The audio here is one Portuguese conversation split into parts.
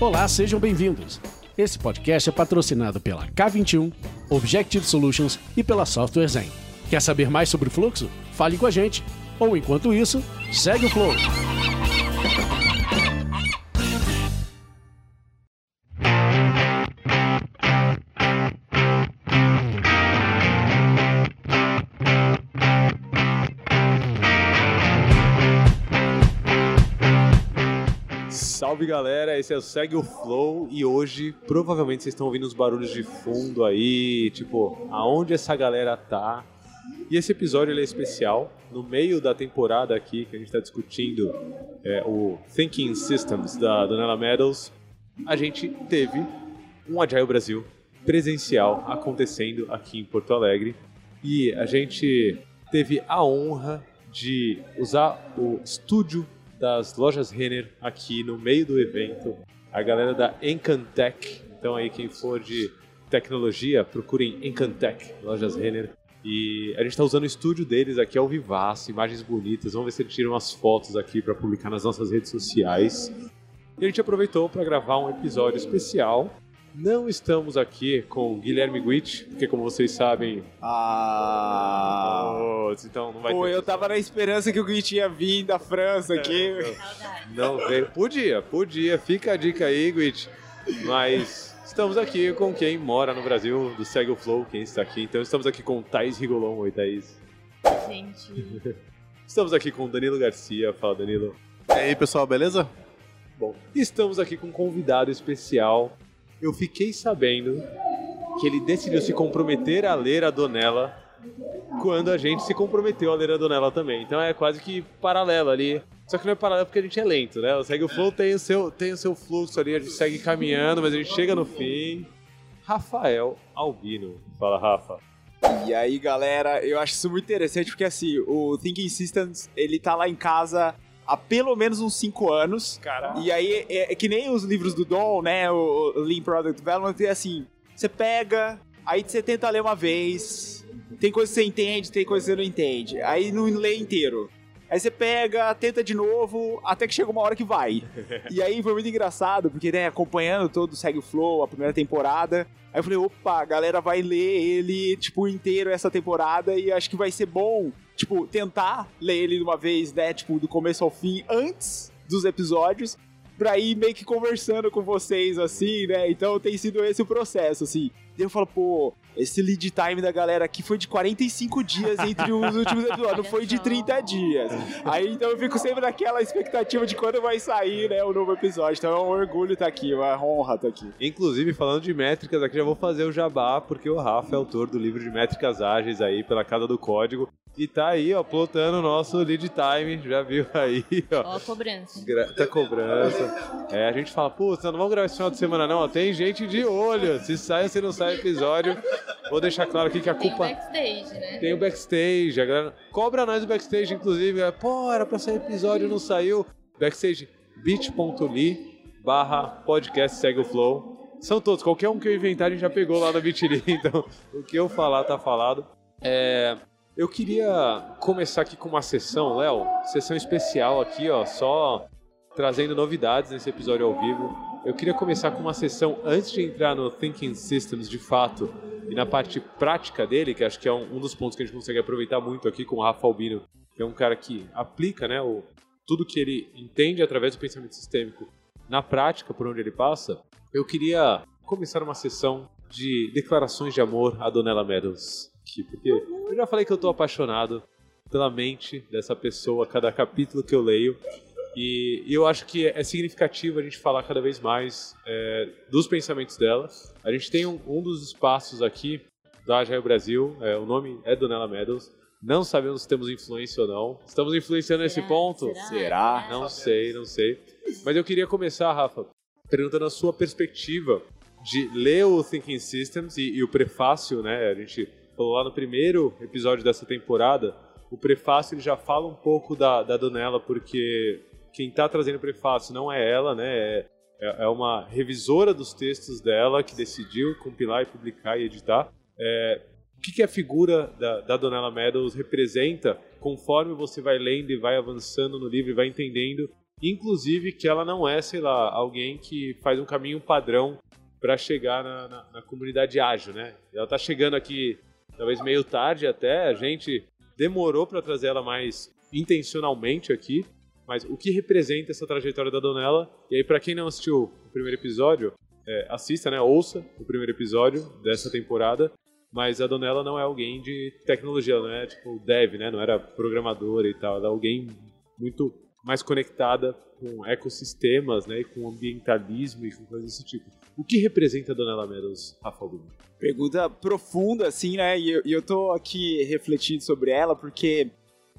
Olá, sejam bem-vindos. Esse podcast é patrocinado pela K21, Objective Solutions e pela Software Zen. Quer saber mais sobre o fluxo? Fale com a gente. Ou enquanto isso, segue o flow. Galera, esse é o Segue o Flow e hoje provavelmente vocês estão ouvindo os barulhos de fundo aí, tipo, aonde essa galera tá. E esse episódio ele é especial, no meio da temporada aqui que a gente está discutindo é, o Thinking Systems da Donella Meadows, a gente teve um Agile Brasil presencial acontecendo aqui em Porto Alegre e a gente teve a honra de usar o estúdio das lojas Renner aqui no meio do evento. A galera da Encantec. Então aí quem for de tecnologia, procurem Encantec, lojas Renner. E a gente está usando o estúdio deles aqui ao vivaço, imagens bonitas. Vamos ver se eles tiram umas fotos aqui para publicar nas nossas redes sociais. E a gente aproveitou para gravar um episódio especial não estamos aqui com Guilherme Guit, porque como vocês sabem. Ah. Putz, então não vai Pô, ter. eu tava na esperança que o Guit ia vir da França aqui. Não veio. Podia, podia. Fica a dica aí, Guit. Mas estamos aqui com quem mora no Brasil, do Segue o Flow, quem está aqui. Então estamos aqui com Thaís Rigolon. Oi, Thaís. Gente, Estamos aqui com Danilo Garcia. Fala, Danilo. E aí, pessoal, beleza? Bom, estamos aqui com um convidado especial. Eu fiquei sabendo que ele decidiu se comprometer a ler a Donella quando a gente se comprometeu a ler a Donella também. Então é quase que paralelo ali. Só que não é paralelo porque a gente é lento, né? O Segue o Flow tem o seu, tem o seu fluxo ali, a gente segue caminhando, mas a gente chega no fim. Rafael Albino. Fala, Rafa. E aí, galera, eu acho isso muito interessante porque assim, o Thinking Systems, ele tá lá em casa há pelo menos uns 5 anos. E aí é, é que nem os livros do Dom, né? O, o Lean Product Development, é assim, você pega, aí você tenta ler uma vez, tem coisa que você entende, tem coisa que você não entende. Aí não lê inteiro. Aí você pega, tenta de novo, até que chega uma hora que vai. e aí foi muito engraçado, porque, né, acompanhando todo o Segue o Flow, a primeira temporada, aí eu falei, opa, a galera vai ler ele, tipo, inteiro essa temporada e acho que vai ser bom, tipo, tentar ler ele de uma vez, né, tipo, do começo ao fim, antes dos episódios, pra ir meio que conversando com vocês, assim, né? Então tem sido esse o processo, assim. E eu falo, pô, esse lead time da galera aqui foi de 45 dias entre os últimos episódios, não foi de 30 dias. Aí então eu fico sempre naquela expectativa de quando vai sair, né, o novo episódio. Então é um orgulho estar aqui, uma honra estar aqui. Inclusive, falando de métricas, aqui já vou fazer o jabá, porque o Rafa é autor do livro de métricas ágeis aí pela Casa do Código. E tá aí, ó, plotando o nosso lead time, já viu aí, ó. ó a cobrança. Gra- Tá cobrança. É, a gente fala, putz, não vamos gravar esse final de semana não, ó, tem gente de olho. Se sai ou se não sai episódio, vou deixar claro aqui que a Tem culpa... backstage, né? Tem o backstage, a galera cobra nós o backstage, inclusive. galera, Pô, era pra sair episódio, não saiu. Backstage bit.ly barra podcast segue o flow. São todos, qualquer um que eu inventar a gente já pegou lá na Bitly, então o que eu falar tá falado. É, eu queria começar aqui com uma sessão, Léo, sessão especial aqui, ó, só trazendo novidades nesse episódio ao vivo. Eu queria começar com uma sessão antes de entrar no Thinking Systems de fato e na parte prática dele, que acho que é um, um dos pontos que a gente consegue aproveitar muito aqui com o Rafa Albino, que é um cara que aplica né, o, tudo que ele entende através do pensamento sistêmico na prática, por onde ele passa. Eu queria começar uma sessão de declarações de amor a Donella Meadows. Aqui, porque eu já falei que eu tô apaixonado pela mente dessa pessoa cada capítulo que eu leio. E eu acho que é significativo a gente falar cada vez mais é, dos pensamentos dela. A gente tem um, um dos espaços aqui da Agile Brasil, é, o nome é Donella Meadows. Não sabemos se temos influência ou não. Estamos influenciando nesse Será? ponto? Será? Não sei, não sei. Mas eu queria começar, Rafa, perguntando a sua perspectiva de ler o Thinking Systems e, e o prefácio, né? A gente falou lá no primeiro episódio dessa temporada. O prefácio ele já fala um pouco da, da Donella, porque quem está trazendo o prefácio não é ela, né? É, é uma revisora dos textos dela que decidiu compilar e publicar e editar. É, o que, que a figura da, da Donella Meadows representa conforme você vai lendo e vai avançando no livro e vai entendendo Inclusive que ela não é, sei lá, alguém que faz um caminho padrão para chegar na, na, na, comunidade ágil, né? Ela tá chegando aqui talvez meio tarde até, a gente demorou para trazer ela mais intencionalmente aqui, mas o que representa essa trajetória da Donella? E aí para quem não assistiu o primeiro episódio, é, assista, né? Ouça o primeiro episódio dessa temporada. Mas a Donella não é alguém de tecnologia, não é tipo dev, né? Não era programadora e tal. Ela é alguém muito mais conectada com ecossistemas, né, e com ambientalismo e com coisas desse tipo. O que representa a Donella Meadows, Rafa Luma? Pergunta profunda, assim, né, e eu, e eu tô aqui refletindo sobre ela, porque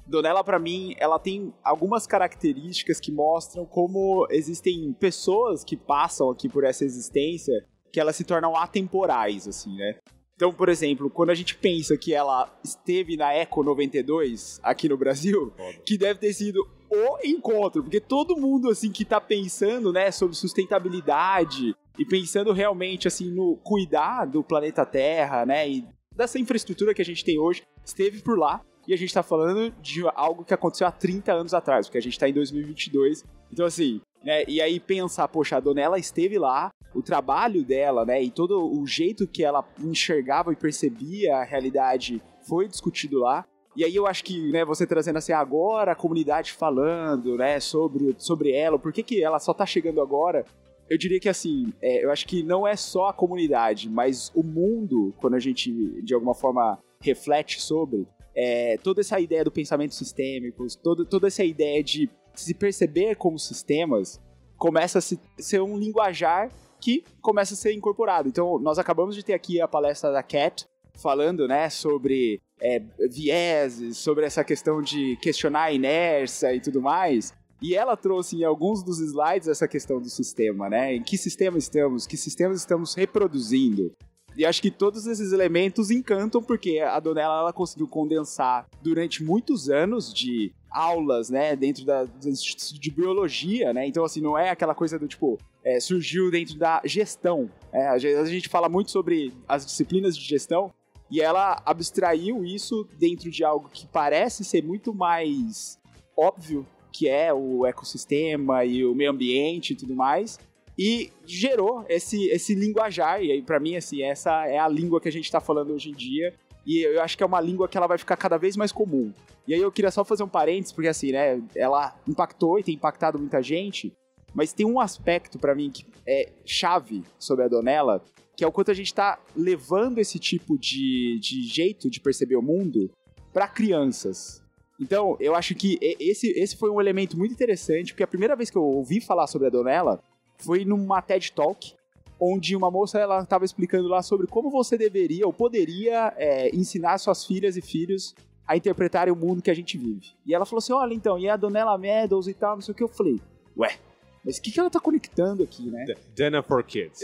Donella, para mim, ela tem algumas características que mostram como existem pessoas que passam aqui por essa existência que elas se tornam atemporais, assim, né? Então, por exemplo, quando a gente pensa que ela esteve na Eco 92 aqui no Brasil, Foda. que deve ter sido o encontro, porque todo mundo assim que tá pensando, né, sobre sustentabilidade e pensando realmente assim no cuidar do planeta Terra, né, e dessa infraestrutura que a gente tem hoje, esteve por lá. E a gente tá falando de algo que aconteceu há 30 anos atrás, porque a gente tá em 2022. Então assim, né, e aí pensar, poxa, a Donella esteve lá, o trabalho dela, né, e todo o jeito que ela enxergava e percebia a realidade foi discutido lá. E aí eu acho que, né, você trazendo assim agora a comunidade falando, né, sobre, sobre ela, por que, que ela só tá chegando agora? Eu diria que assim, é, eu acho que não é só a comunidade, mas o mundo, quando a gente de alguma forma reflete sobre, é, toda essa ideia do pensamento sistêmico, toda essa ideia de se perceber como sistemas, começa a se, ser um linguajar que começa a ser incorporado. Então, nós acabamos de ter aqui a palestra da Cat, falando, né, sobre é, vieses, sobre essa questão de questionar a inércia e tudo mais. E ela trouxe em alguns dos slides essa questão do sistema, né? Em que sistema estamos? Que sistemas estamos reproduzindo? E acho que todos esses elementos encantam porque a Donella ela conseguiu condensar durante muitos anos de aulas, né, dentro da, de Biologia, né? Então, assim, não é aquela coisa do tipo, é, surgiu dentro da gestão. É, a gente fala muito sobre as disciplinas de gestão e ela abstraiu isso dentro de algo que parece ser muito mais óbvio, que é o ecossistema e o meio ambiente e tudo mais, e gerou esse, esse linguajar. E aí, para mim, assim, essa é a língua que a gente está falando hoje em dia. E eu acho que é uma língua que ela vai ficar cada vez mais comum. E aí eu queria só fazer um parênteses, porque assim, né, ela impactou e tem impactado muita gente, mas tem um aspecto para mim que é chave sobre a Donella, que é o quanto a gente está levando esse tipo de, de jeito de perceber o mundo para crianças. Então, eu acho que esse, esse foi um elemento muito interessante, porque a primeira vez que eu ouvi falar sobre a Donella foi numa TED Talk, onde uma moça ela estava explicando lá sobre como você deveria ou poderia é, ensinar suas filhas e filhos a interpretarem o mundo que a gente vive. E ela falou assim: olha, então, e a Donella Meadows e tal, não sei o que. Eu falei, ué, mas o que, que ela tá conectando aqui, né? Dana for Kids.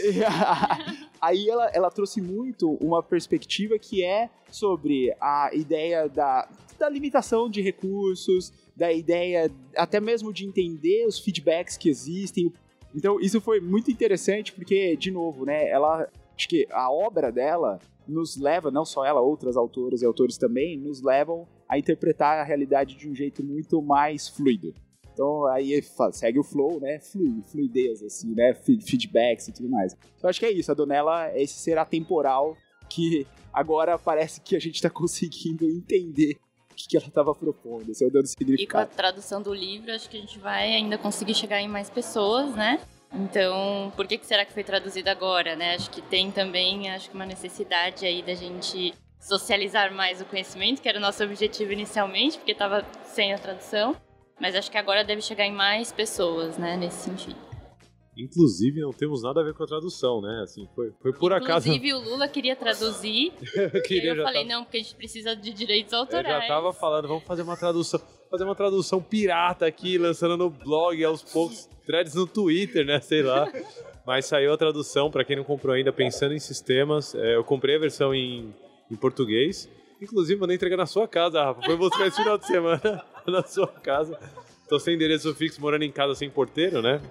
Aí ela, ela trouxe muito uma perspectiva que é sobre a ideia da, da limitação de recursos, da ideia até mesmo de entender os feedbacks que existem, então, isso foi muito interessante porque, de novo, né, ela acho que a obra dela nos leva, não só ela, outras autoras e autores também, nos levam a interpretar a realidade de um jeito muito mais fluido. Então aí segue o flow, né? Flui, fluidez, assim, né? Feedbacks e tudo mais. Então acho que é isso, a Donella é esse ser atemporal que agora parece que a gente está conseguindo entender que, ela estava propondo, esse é o dando significado. E com a tradução do livro, acho que a gente vai ainda conseguir chegar em mais pessoas, né? Então, por que, que será que foi traduzido agora, né? Acho que tem também, acho que uma necessidade aí da gente socializar mais o conhecimento, que era o nosso objetivo inicialmente, porque estava sem a tradução. Mas acho que agora deve chegar em mais pessoas, né, nesse sentido. Inclusive, não temos nada a ver com a tradução, né? Assim, foi, foi por Inclusive, acaso. Inclusive, o Lula queria traduzir. eu queria, eu falei, tava... não, porque a gente precisa de direitos autorais. Eu já tava falando, vamos fazer uma tradução. Fazer uma tradução pirata aqui, lançando no blog aos poucos, threads no Twitter, né? Sei lá. Mas saiu a tradução, para quem não comprou ainda, pensando em sistemas. É, eu comprei a versão em, em português. Inclusive, mandei entregar na sua casa, Rafa. Foi buscar esse final de semana na sua casa. Tô sem endereço fixo, morando em casa sem porteiro, né?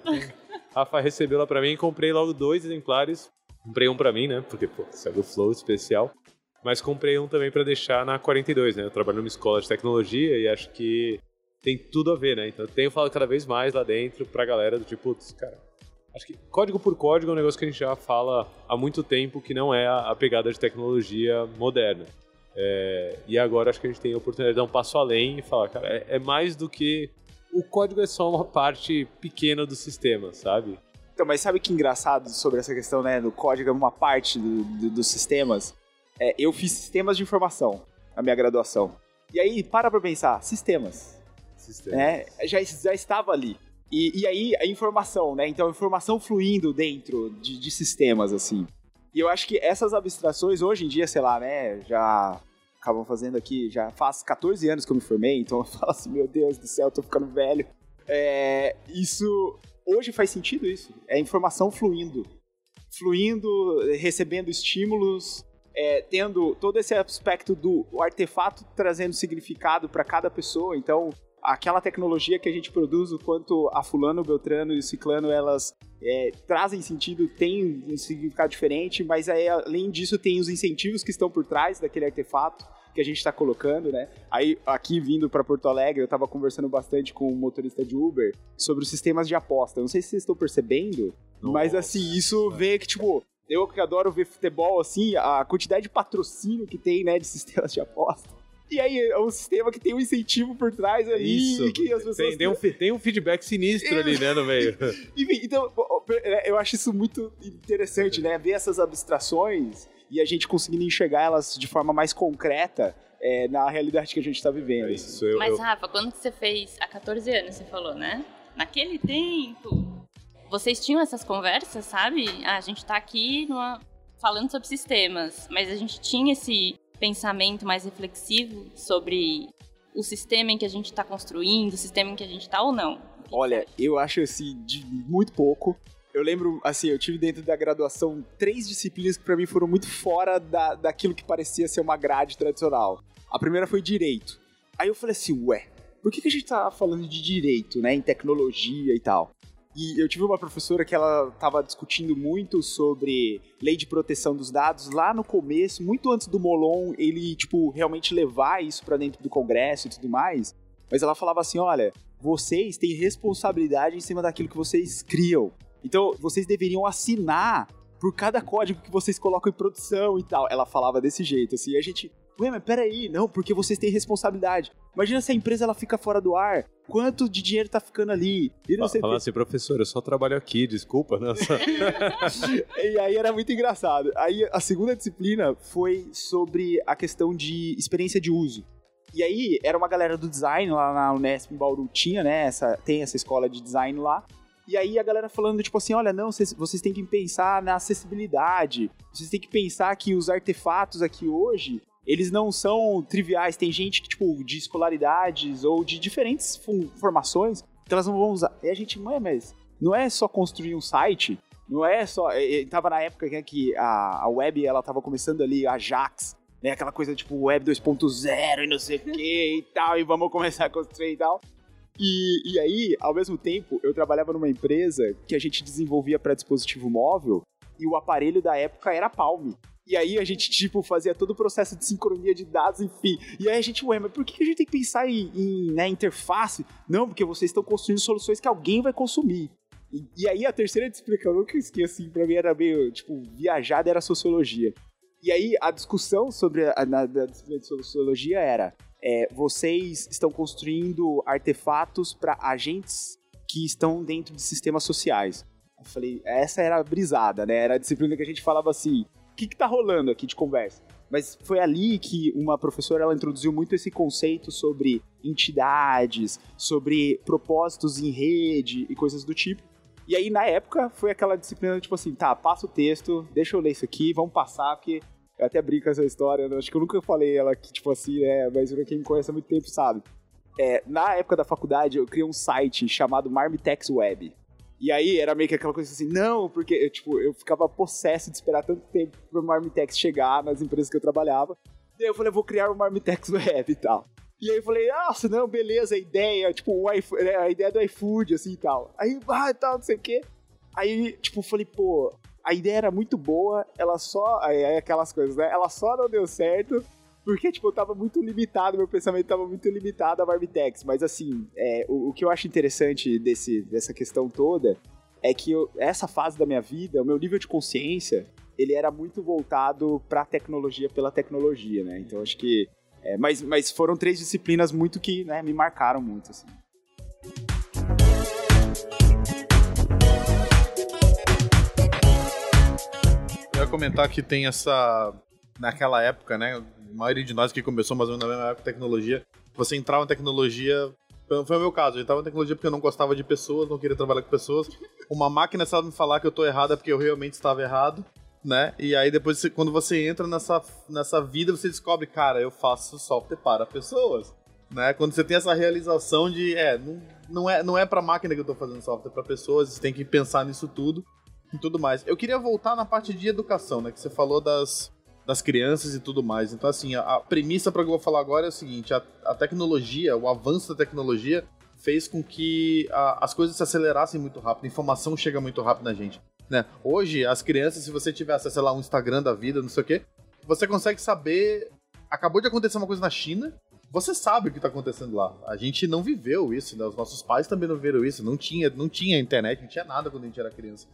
Rafa recebeu lá pra mim e comprei logo dois exemplares. Comprei um pra mim, né? Porque, pô, saiu o Flow especial. Mas comprei um também para deixar na 42, né? Eu trabalho numa escola de tecnologia e acho que tem tudo a ver, né? Então eu tenho falado cada vez mais lá dentro pra galera do tipo, putz, cara, acho que código por código é um negócio que a gente já fala há muito tempo que não é a, a pegada de tecnologia moderna. É, e agora acho que a gente tem a oportunidade de dar um passo além e falar, cara, é, é mais do que o código é só uma parte pequena do sistema, sabe? Então, mas sabe que engraçado sobre essa questão, né, do código é uma parte do, do, dos sistemas? É, eu fiz sistemas de informação na minha graduação. E aí, para pra pensar, sistemas. Sistema. né? Já, já estava ali. E, e aí, a informação, né? Então, a informação fluindo dentro de, de sistemas, assim. E eu acho que essas abstrações, hoje em dia, sei lá, né? Já acabam fazendo aqui, já faz 14 anos que eu me formei, então eu falo assim, meu Deus do céu, tô ficando velho. É, isso, hoje faz sentido isso. É informação fluindo. Fluindo, recebendo estímulos, é, tendo todo esse aspecto do artefato trazendo significado para cada pessoa. Então, aquela tecnologia que a gente produz, o quanto a fulano, o beltrano e o ciclano, elas é, trazem sentido, tem um significado diferente, mas aí, além disso tem os incentivos que estão por trás daquele artefato que a gente está colocando, né? Aí, aqui vindo para Porto Alegre, eu estava conversando bastante com um motorista de Uber sobre os sistemas de aposta. Não sei se vocês estão percebendo, mas assim, isso vê que, tipo, eu que adoro ver futebol, assim, a quantidade de patrocínio que tem, né, de sistemas de aposta. E aí é um sistema que tem um incentivo por trás ali, Isso. que as pessoas... Tem, tem um, tem um feedback sinistro ali, né, no meio. Enfim, então, é, eu acho isso muito interessante, né? Ver essas abstrações e a gente conseguindo enxergar elas de forma mais concreta é, na realidade que a gente está vivendo. Isso, eu, Mas, eu- Rafa, quando que você fez há 14 anos, você falou, né? Naquele tempo, vocês tinham essas conversas, sabe? Ah, a gente tá aqui numa- falando sobre sistemas, mas a gente tinha esse pensamento mais reflexivo sobre o sistema em que a gente está construindo, o sistema em que a gente está ou não. Olha, eu acho assim, de muito pouco. Eu lembro, assim, eu tive dentro da graduação três disciplinas que pra mim foram muito fora da, daquilo que parecia ser uma grade tradicional. A primeira foi direito. Aí eu falei assim, ué, por que, que a gente tá falando de direito, né, em tecnologia e tal? E eu tive uma professora que ela tava discutindo muito sobre lei de proteção dos dados lá no começo, muito antes do Molon ele, tipo, realmente levar isso pra dentro do Congresso e tudo mais. Mas ela falava assim, olha, vocês têm responsabilidade em cima daquilo que vocês criam. Então, vocês deveriam assinar por cada código que vocês colocam em produção e tal. Ela falava desse jeito, assim. A gente, ué, mas peraí, não, porque vocês têm responsabilidade. Imagina se a empresa ela fica fora do ar. Quanto de dinheiro tá ficando ali? E não sei Falar assim, professor, eu só trabalho aqui, desculpa. Só- E aí era muito engraçado. Aí a segunda disciplina foi sobre a questão de experiência de uso. E aí era uma galera do design lá na Unesp em Bauru tinha, né? Essa, tem essa escola de design lá. E aí a galera falando, tipo assim, olha, não, vocês, vocês têm que pensar na acessibilidade. Vocês têm que pensar que os artefatos aqui hoje, eles não são triviais. Tem gente que, tipo, de escolaridades ou de diferentes formações que elas não vão usar. E a gente, ué, mas não é só construir um site, não é só. é, é, Tava na época que a, a web ela tava começando ali, a Ajax, né? Aquela coisa tipo web 2.0 e não sei o que e tal, e vamos começar a construir e tal. E, e aí, ao mesmo tempo, eu trabalhava numa empresa que a gente desenvolvia para dispositivo móvel e o aparelho da época era Palm. E aí a gente, tipo, fazia todo o processo de sincronia de dados, enfim. E aí a gente, ué, mas por que a gente tem que pensar em, em né, interface? Não, porque vocês estão construindo soluções que alguém vai consumir. E, e aí a terceira disciplina que eu esqueci, assim, pra mim era meio, tipo, viajada, era sociologia. E aí a discussão sobre a na, da disciplina de sociologia era: é, vocês estão construindo artefatos para agentes que estão dentro de sistemas sociais. Eu falei, essa era a brisada, né? Era a disciplina que a gente falava assim: que, que tá rolando aqui de conversa? Mas foi ali que uma professora ela introduziu muito esse conceito sobre entidades, sobre propósitos em rede e coisas do tipo. E aí, na época, foi aquela disciplina, tipo assim, tá, passa o texto, deixa eu ler isso aqui, vamos passar, porque eu até brinco com essa história, né? acho que eu nunca falei ela aqui, tipo assim, né? Mas quem me conhece há muito tempo sabe. É, na época da faculdade, eu criei um site chamado Marmitex Web. E aí era meio que aquela coisa assim, não, porque eu, tipo, eu ficava possesso de esperar tanto tempo pro Marmitex chegar nas empresas que eu trabalhava. E aí eu falei, eu vou criar o Marmitex Web e tal. E aí eu falei, nossa, não, beleza, a ideia, tipo, né, a ideia do iFood, assim e tal. Aí, ah, tal, não sei o quê. Aí, tipo, falei, pô, a ideia era muito boa, ela só. Aí aquelas coisas, né? Ela só não deu certo Porque, tipo, eu tava muito limitado, meu pensamento tava muito limitado a Barbitex. Mas, assim, é, o, o, que eu acho interessante desse, dessa questão toda é que eu, essa fase da minha vida, o meu nível de consciência, ele era muito voltado pra tecnologia pela tecnologia, né? Então, acho que... É, mas, mas foram três disciplinas muito que né, me marcaram muito, assim. Eu ia comentar que tem essa... Naquela época, né? Maioria de nós que começou mais ou menos na mesma época tecnologia, você entrava em tecnologia. Foi o meu caso, eu entrava em tecnologia porque eu não gostava de pessoas, não queria trabalhar com pessoas. Uma máquina sabe me falar que eu tô errado é porque eu realmente estava errado, né? E aí depois, quando você entra nessa, nessa vida, você descobre, cara, eu faço software para pessoas, né? Quando você tem essa realização de, é, não, não é, não é pra máquina que eu tô fazendo software, é pra pessoas, você tem que pensar nisso tudo e tudo mais. Eu queria voltar na parte de educação, né? Que você falou das das crianças e tudo mais. Então, assim, a, a premissa para que eu vou falar agora é o seguinte: a, a tecnologia, o avanço da tecnologia fez com que a, as coisas se acelerassem muito rápido, a informação chega muito rápido na gente. Né? Hoje, as crianças, se você tiver acesso, lá, um Instagram da vida, não sei o quê, você consegue saber. Acabou de acontecer uma coisa na China, você sabe o que está acontecendo lá. A gente não viveu isso, né? Os nossos pais também não viram isso. Não tinha, não tinha internet, não tinha nada quando a gente era criança.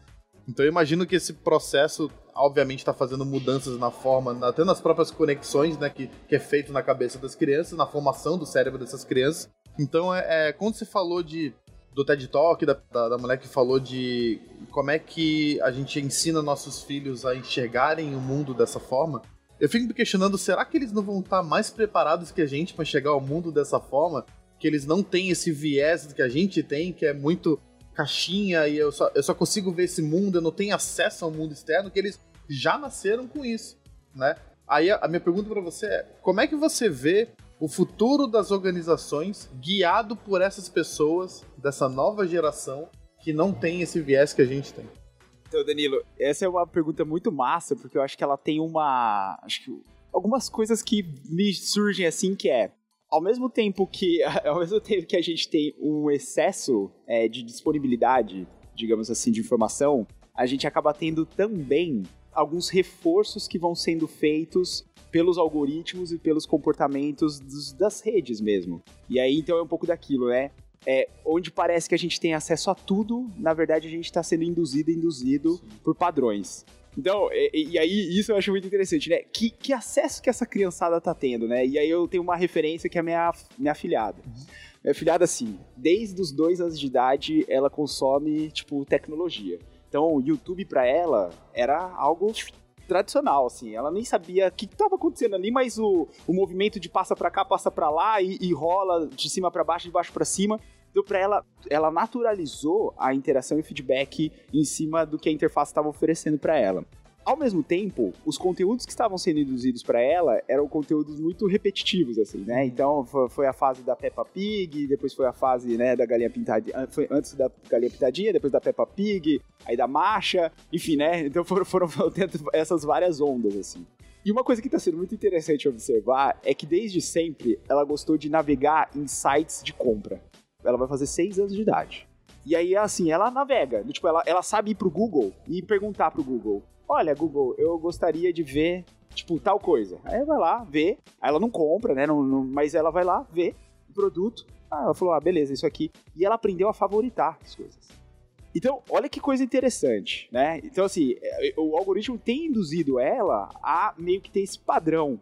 Então eu imagino que esse processo, obviamente, está fazendo mudanças na forma, até nas próprias conexões, né, que, que é feito na cabeça das crianças, na formação do cérebro dessas crianças. Então, é, é quando você falou de do TED Talk, da, da, da mulher que falou de como é que a gente ensina nossos filhos a enxergarem o mundo dessa forma, eu fico me questionando, será que eles não vão estar mais preparados que a gente para enxergar o mundo dessa forma? Que eles não têm esse viés que a gente tem, que é muito caixinha e eu só, eu só consigo ver esse mundo, eu não tenho acesso ao mundo externo, que eles já nasceram com isso, né? Aí a, a minha pergunta para você é: como é que você vê o futuro das organizações guiado por essas pessoas dessa nova geração que não tem esse viés que a gente tem? Então, Danilo, essa é uma pergunta muito massa, porque eu acho que ela tem uma. Acho que algumas coisas que me surgem assim, que é ao mesmo tempo que ao mesmo tempo que a gente tem um excesso é, de disponibilidade, digamos assim, de informação, a gente acaba tendo também alguns reforços que vão sendo feitos pelos algoritmos e pelos comportamentos dos, das redes mesmo. E aí então é um pouco daquilo, né? É, onde parece que a gente tem acesso a tudo, na verdade a gente está sendo induzido e induzido Sim. por padrões. Então, e, e, aí isso eu acho muito interessante, né? Que, que acesso que essa criançada tá tendo, né? E aí eu tenho uma referência que é a minha, minha afilhada. Uhum. Minha afilhada, assim, desde os dois anos de idade, ela consome, tipo, tecnologia. Então, o YouTube para ela era algo tradicional, assim. Ela nem sabia o que estava acontecendo ali, mas o, o movimento de passa para cá, passa para lá e, e, rola de cima para baixo, de baixo para cima. Então, para ela, ela naturalizou a interação e feedback em cima do que a interface estava oferecendo para ela. Ao mesmo tempo, os conteúdos que estavam sendo induzidos para ela eram conteúdos muito repetitivos, assim, né? Então, foi a fase da Peppa Pig, depois foi a fase, né, da galinha pintadinha, foi antes da galinha pintadinha, depois da Peppa Pig, aí da marcha, enfim, né? Então foram, foram essas várias ondas, assim. E uma coisa que está sendo muito interessante observar é que desde sempre ela gostou de navegar em sites de compra ela vai fazer 6 anos de idade. E aí, assim, ela navega. Tipo, ela, ela sabe ir pro Google e perguntar pro Google: Olha, Google, eu gostaria de ver, tipo, tal coisa. Aí ela vai lá, vê. Aí ela não compra, né? Não, não, mas ela vai lá, vê o produto. Ah, ela falou: Ah, beleza, isso aqui. E ela aprendeu a favoritar as coisas. Então, olha que coisa interessante, né? Então, assim, é, o algoritmo tem induzido ela a meio que ter esse padrão.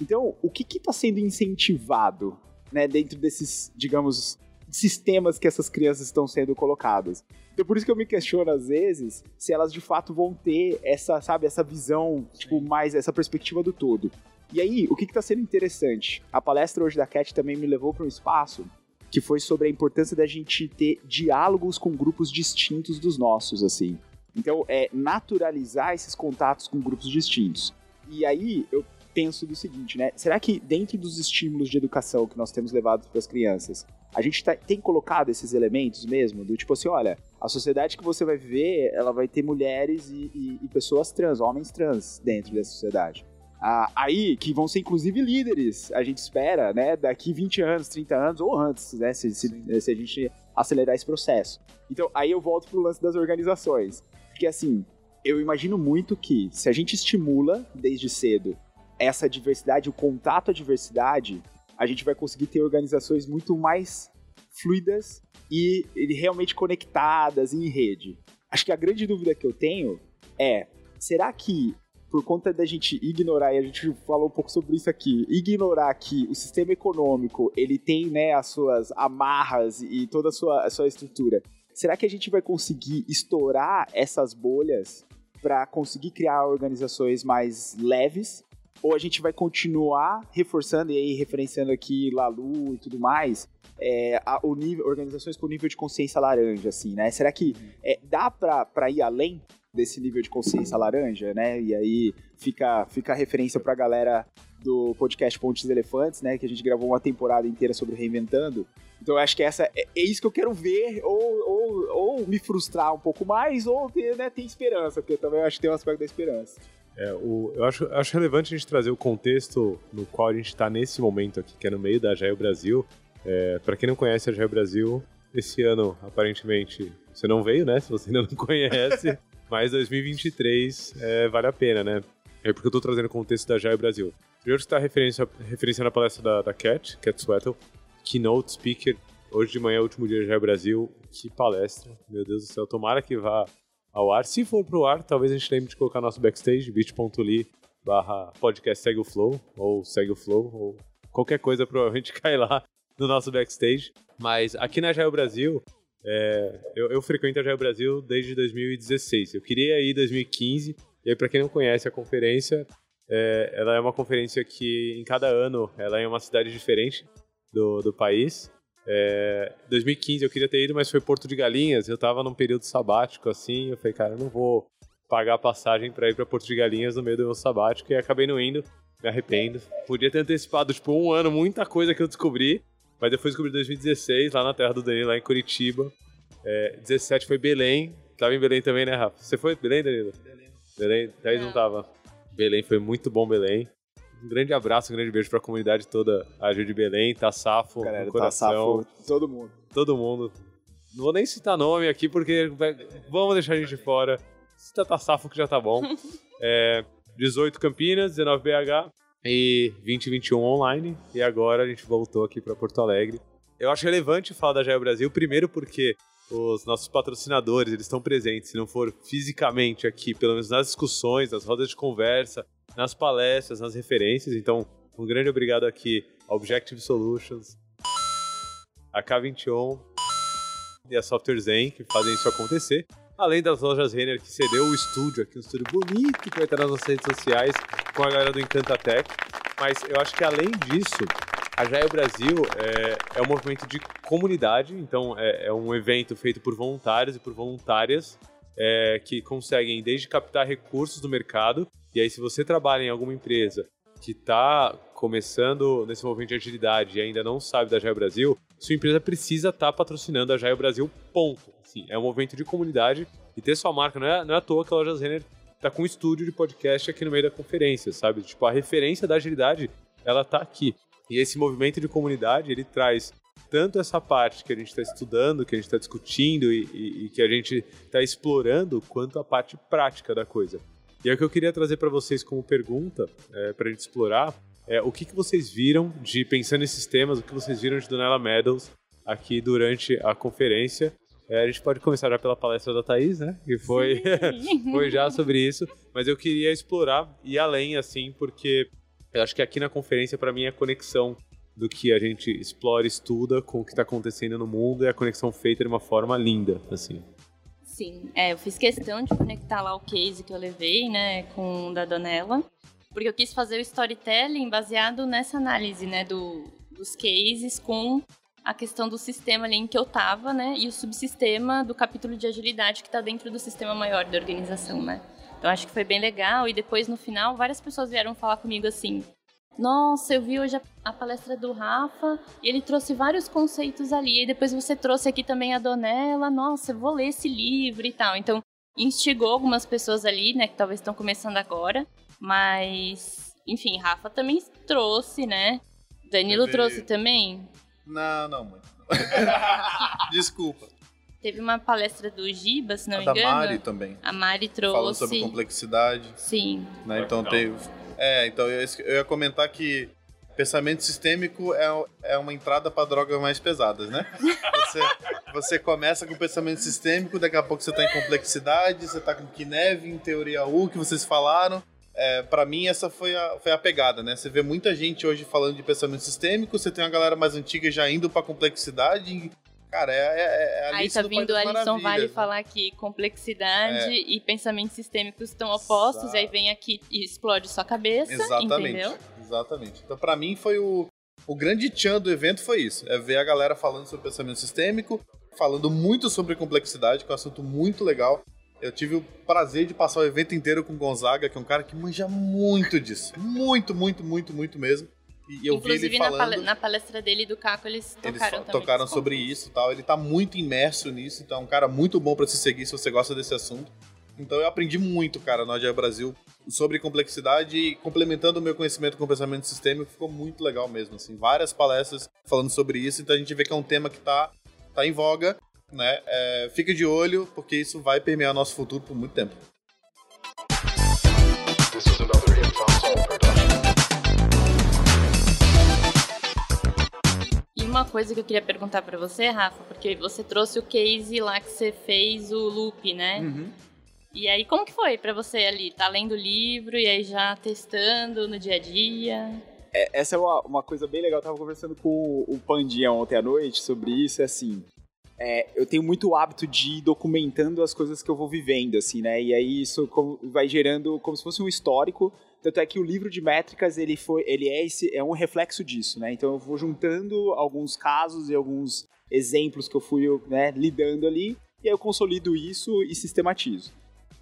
Então, o que está sendo incentivado, né, dentro desses, digamos, sistemas que essas crianças estão sendo colocadas. Então por isso que eu me questiono às vezes se elas de fato vão ter essa, sabe, essa visão, tipo, mais essa perspectiva do todo. E aí, o que está sendo interessante? A palestra hoje da Cat também me levou para um espaço que foi sobre a importância da gente ter diálogos com grupos distintos dos nossos, assim. Então, é naturalizar esses contatos com grupos distintos. E aí, eu penso do seguinte, né? Será que dentro dos estímulos de educação que nós temos levado para as crianças, a gente tá, tem colocado esses elementos mesmo? Do tipo assim, olha, a sociedade que você vai viver, ela vai ter mulheres e, e, e pessoas trans, homens trans dentro dessa sociedade. Ah, aí, que vão ser inclusive líderes, a gente espera, né, daqui 20 anos, 30 anos ou antes, né, se, se, se a gente acelerar esse processo. Então, aí eu volto pro lance das organizações. Porque assim, eu imagino muito que se a gente estimula desde cedo essa diversidade, o contato à diversidade, a gente vai conseguir ter organizações muito mais fluidas e realmente conectadas em rede. Acho que a grande dúvida que eu tenho é: será que por conta da gente ignorar, e a gente falou um pouco sobre isso aqui, ignorar que o sistema econômico, ele tem, né, as suas amarras e toda a sua, a sua estrutura, será que a gente vai conseguir estourar essas bolhas para conseguir criar organizações mais leves? Ou a gente vai continuar reforçando, e aí referenciando aqui Lalu e tudo mais, é, a, o nível, organizações com nível de consciência laranja, assim, né? Será que é, dá para ir além desse nível de consciência laranja, né? E aí fica, fica a referência pra galera do podcast Pontes Elefantes, né? Que a gente gravou uma temporada inteira sobre Reinventando. Então eu acho que essa é, é isso que eu quero ver, ou, ou, ou me frustrar um pouco mais, ou ter, né, ter esperança, porque também eu acho que tem um aspecto da esperança. É, o, eu acho, acho relevante a gente trazer o contexto no qual a gente está nesse momento aqui, que é no meio da Agile Brasil. É, para quem não conhece a Agile Brasil, esse ano, aparentemente, você não veio, né? Se você ainda não conhece. Mas 2023 é, vale a pena, né? É porque eu tô trazendo o contexto da Jair Brasil. Primeiro está referência, referenciando a palestra da, da Cat, Cat Sweatel, keynote speaker. Hoje de manhã o último dia da Jair Brasil. Que palestra, meu Deus do céu. Tomara que vá ao ar. Se for pro ar, talvez a gente lembre de colocar nosso backstage, bit.ly barra podcast segue o flow, ou segue o flow, ou qualquer coisa provavelmente cai lá no nosso backstage. Mas aqui na Jair Brasil, é, eu, eu, frequento a Geo Brasil desde 2016. Eu queria ir em 2015. E aí, para quem não conhece a conferência, é, ela é uma conferência que em cada ano ela é em uma cidade diferente do, do país. É, 2015 eu queria ter ido, mas foi Porto de Galinhas. Eu estava num período sabático assim. Eu falei, cara, eu não vou pagar passagem para ir para Porto de Galinhas no meio do meu sabático. E acabei não indo. Me arrependo. Podia ter antecipado, tipo, um ano, muita coisa que eu descobri. Mas depois descobri 2016, lá na terra do Danilo, lá em Curitiba. É, 17 foi Belém. Tava em Belém também, né, Rafa? Você foi Belém, Danilo? Belém. Belém, 10 não. não tava. Belém foi muito bom, Belém. Um grande abraço, um grande beijo pra comunidade toda, a Gil de Belém, Tassafo, Galera, coração. Tassafo, todo mundo. Todo mundo. Não vou nem citar nome aqui, porque vamos deixar a gente fora. Cita Tassafo que já tá bom. é, 18 Campinas, 19 BH e 2021 online. E agora a gente voltou aqui para Porto Alegre. Eu acho relevante falar da Jair Brasil, primeiro porque os nossos patrocinadores eles estão presentes, se não for fisicamente aqui, pelo menos nas discussões, nas rodas de conversa, nas palestras, nas referências. Então, um grande obrigado aqui a Objective Solutions, a K21 e a Software Zen, que fazem isso acontecer. Além das lojas Renner, que cedeu o estúdio aqui, um estúdio bonito que vai estar nas nossas redes sociais com a galera do Encantatec. Mas eu acho que além disso, a Jaio Brasil é, é um movimento de comunidade, então é, é, um evento feito por voluntários e por voluntárias é, que conseguem desde captar recursos do mercado, e aí se você trabalha em alguma empresa que está começando nesse movimento de agilidade e ainda não sabe da Jaio Brasil, sua empresa precisa estar tá patrocinando a Jaio Brasil, ponto. Assim, é um movimento de comunidade e ter sua marca, não é, não é à toa que a Lojas Renner tá com um estúdio de podcast aqui no meio da conferência, sabe? Tipo, a referência da agilidade, ela tá aqui. E esse movimento de comunidade, ele traz tanto essa parte que a gente está estudando, que a gente está discutindo e, e, e, que a gente está explorando, quanto a parte prática da coisa. E é o que eu queria trazer para vocês como pergunta, é, para a gente explorar, é o que, que vocês viram de, pensando nesses temas, o que vocês viram de Donella Meadows aqui durante a conferência é, a gente pode começar já pela palestra da Thaís, né? Que foi, foi já sobre isso. Mas eu queria explorar e além, assim, porque eu acho que aqui na conferência, para mim, é a conexão do que a gente explora, estuda com o que está acontecendo no mundo e a conexão feita de uma forma linda, assim. Sim, é, eu fiz questão de conectar lá o case que eu levei, né, com o da Donella, porque eu quis fazer o storytelling baseado nessa análise, né, do, dos cases com a questão do sistema ali em que eu tava, né? E o subsistema do capítulo de agilidade que está dentro do sistema maior da organização, né? Então acho que foi bem legal. E depois, no final, várias pessoas vieram falar comigo assim: Nossa, eu vi hoje a, a palestra do Rafa e ele trouxe vários conceitos ali. E depois você trouxe aqui também a Donella. Nossa, eu vou ler esse livro e tal. Então instigou algumas pessoas ali, né? Que talvez estão começando agora. Mas, enfim, Rafa também trouxe, né? Danilo trouxe também? Não, não muito. Desculpa. Teve uma palestra do Giba, se não a me da engano. Mari também. A Mari trouxe. Falou sobre complexidade. Sim. Né? Então teve, É, então eu, ia comentar que pensamento sistêmico é, é uma entrada para drogas mais pesadas, né? Você, você começa com pensamento sistêmico, daqui a pouco você está em complexidade, você está com Kinevin, teoria U, que vocês falaram. É, para mim, essa foi a, foi a pegada, né? Você vê muita gente hoje falando de pensamento sistêmico, você tem uma galera mais antiga já indo para complexidade. Cara, é, é, é Aí tá vindo Alisson Vale falar que complexidade é. e pensamentos sistêmicos estão opostos, Exato. e aí vem aqui e explode sua cabeça, Exatamente. entendeu? Exatamente. Então, para mim, foi o, o grande tchan do evento foi isso. É ver a galera falando sobre pensamento sistêmico, falando muito sobre complexidade, que é um assunto muito legal. Eu tive o prazer de passar o evento inteiro com o Gonzaga, que é um cara que manja muito disso. Muito, muito, muito, muito mesmo. E eu Inclusive, vi ele falando... na palestra dele do Caco, eles tocaram eles também. tocaram sobre isso e tal. Ele tá muito imerso nisso, então é um cara muito bom para se seguir se você gosta desse assunto. Então eu aprendi muito, cara, no Agile Brasil sobre complexidade e complementando o meu conhecimento com o pensamento sistêmico, ficou muito legal mesmo, assim, várias palestras falando sobre isso, então a gente vê que é um tema que tá, tá em voga, né? É, fica de olho, porque isso vai permear nosso futuro por muito tempo. E uma coisa que eu queria perguntar para você, Rafa, porque você trouxe o case lá que você fez o loop, né? Uhum. E aí, como que foi para você ali? Tá lendo o livro e aí já testando no dia a dia? É, essa é uma, uma coisa bem legal. Eu tava conversando com o Pandinha ontem à noite sobre isso. É assim, é, eu tenho muito hábito de ir documentando as coisas que eu vou vivendo, assim, né? E aí isso vai gerando como se fosse um histórico. Tanto é que o livro de métricas, ele, foi, ele é, esse, é um reflexo disso, né? Então eu vou juntando alguns casos e alguns exemplos que eu fui né, lidando ali, e aí eu consolido isso e sistematizo.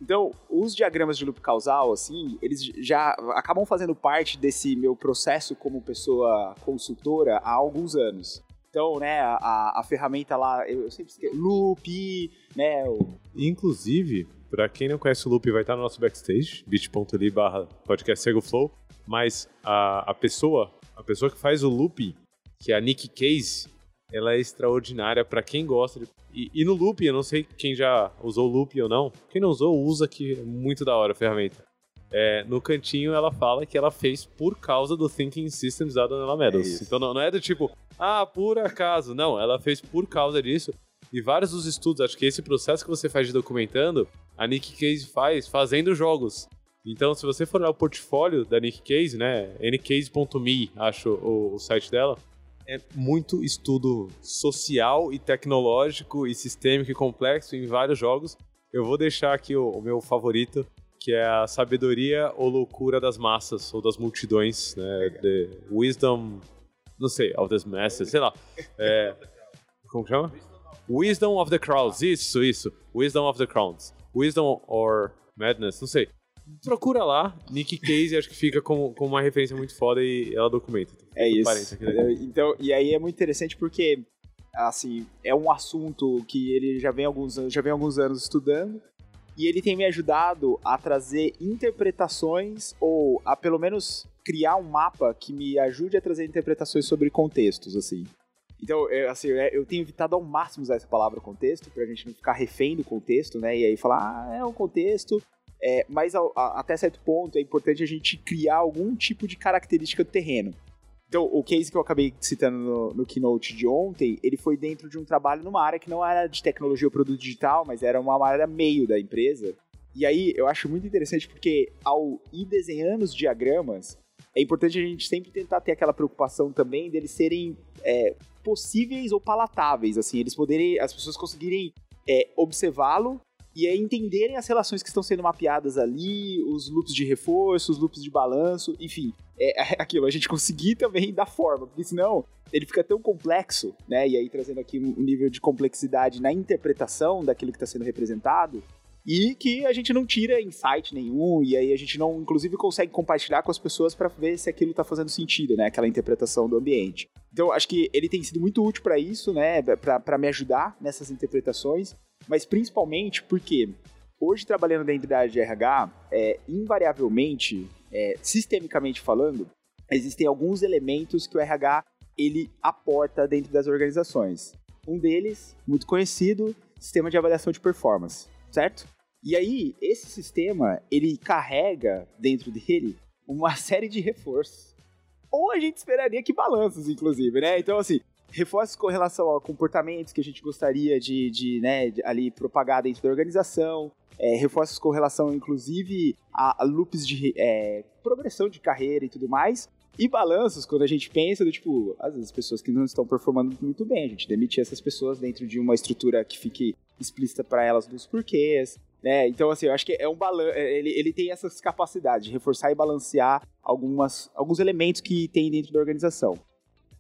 Então, os diagramas de loop causal, assim, eles já acabam fazendo parte desse meu processo como pessoa consultora há alguns anos. Então, né, a, a ferramenta lá, eu sempre esqueço, loop, né? O... Inclusive, para quem não conhece o loop, vai estar no nosso backstage, bit.ly barra podcast Flow, mas a, a pessoa, a pessoa que faz o loop, que é a Nick Case, ela é extraordinária para quem gosta de e, e, no Loop, eu não sei quem já usou o Loop ou não. Quem não usou, usa que é muito da hora a ferramenta. É, no cantinho ela fala que ela fez por causa do Thinking Systems da Dona Meadows. É então não, não, é do tipo, ah, por acaso. Não, ela fez por causa disso. E vários dos estudos, acho que esse processo que você faz de documentando, a Nick Case faz fazendo jogos. Então, se você for olhar o portfólio da Nick Case, né, ncase.me, acho o, o site dela, é muito estudo social e tecnológico e sistêmico e complexo em vários jogos. Eu vou deixar aqui o, o meu favorito, que é a sabedoria ou loucura das massas ou das multidões, né? The Wisdom, não sei, of the masses, sei lá. É, como chama? Wisdom of the crowds, isso, isso. Wisdom of the crowds. Wisdom or madness, não sei procura lá, Nick Case, acho que fica com, uma referência muito foda e ela documenta. É isso. Então, e aí é muito interessante porque, assim, é um assunto que ele já vem alguns anos, já vem alguns anos estudando e ele tem me ajudado a trazer interpretações ou a pelo menos criar um mapa que me ajude a trazer interpretações sobre contextos, assim. Então, é, assim, é, eu tenho evitado ao máximo usar essa palavra contexto, pra gente não ficar refém do contexto, né? E aí falar, ah, é um contexto, é, mas a, a, até certo ponto é importante a gente criar algum tipo de característica do terreno. Então, o case que eu acabei citando no, no, keynote de ontem, ele foi dentro de um trabalho numa área que não era de tecnologia ou produto digital, mas era uma área meio da empresa. E aí, eu acho muito interessante porque ao ir desenhando os diagramas, é importante a gente sempre tentar ter aquela preocupação também deles serem é, possíveis ou palatáveis, assim, eles poderem, as pessoas conseguirem é, observá-lo e é entenderem as relações que estão sendo mapeadas ali, os loops de reforço, os loops de balanço, enfim, é, é aquilo, a gente conseguir também dar forma, porque senão ele fica tão complexo, né? E aí trazendo aqui um nível de complexidade na interpretação daquilo que está sendo representado, e que a gente não tira insight nenhum, e aí a gente não, inclusive, consegue compartilhar com as pessoas para ver se aquilo está fazendo sentido, né? Aquela interpretação do ambiente. Então, acho que ele tem sido muito útil para isso, né? Para me ajudar nessas interpretações mas principalmente porque hoje trabalhando dentro da área de RH, é, invariavelmente, é, sistemicamente falando, existem alguns elementos que o RH ele aporta dentro das organizações. Um deles, muito conhecido, sistema de avaliação de performance, certo? E aí, esse sistema, ele carrega dentro dele uma série de reforços. Ou a gente esperaria que balanços, inclusive, né? Então, assim, reforços com relação a comportamentos que a gente gostaria de, de né, de, ali propagar dentro da organização, é, reforços com relação, inclusive, a, a loops de é, progressão de carreira e tudo mais, e balanços, quando a gente pensa do tipo, às vezes pessoas que não estão performando muito bem, a gente demitir essas pessoas dentro de uma estrutura que fique explícita para elas dos porquês, né? Então, assim, eu acho que é um balanço. É, ele, ele tem essas capacidades de reforçar e balancear algumas, alguns elementos que tem dentro da organização.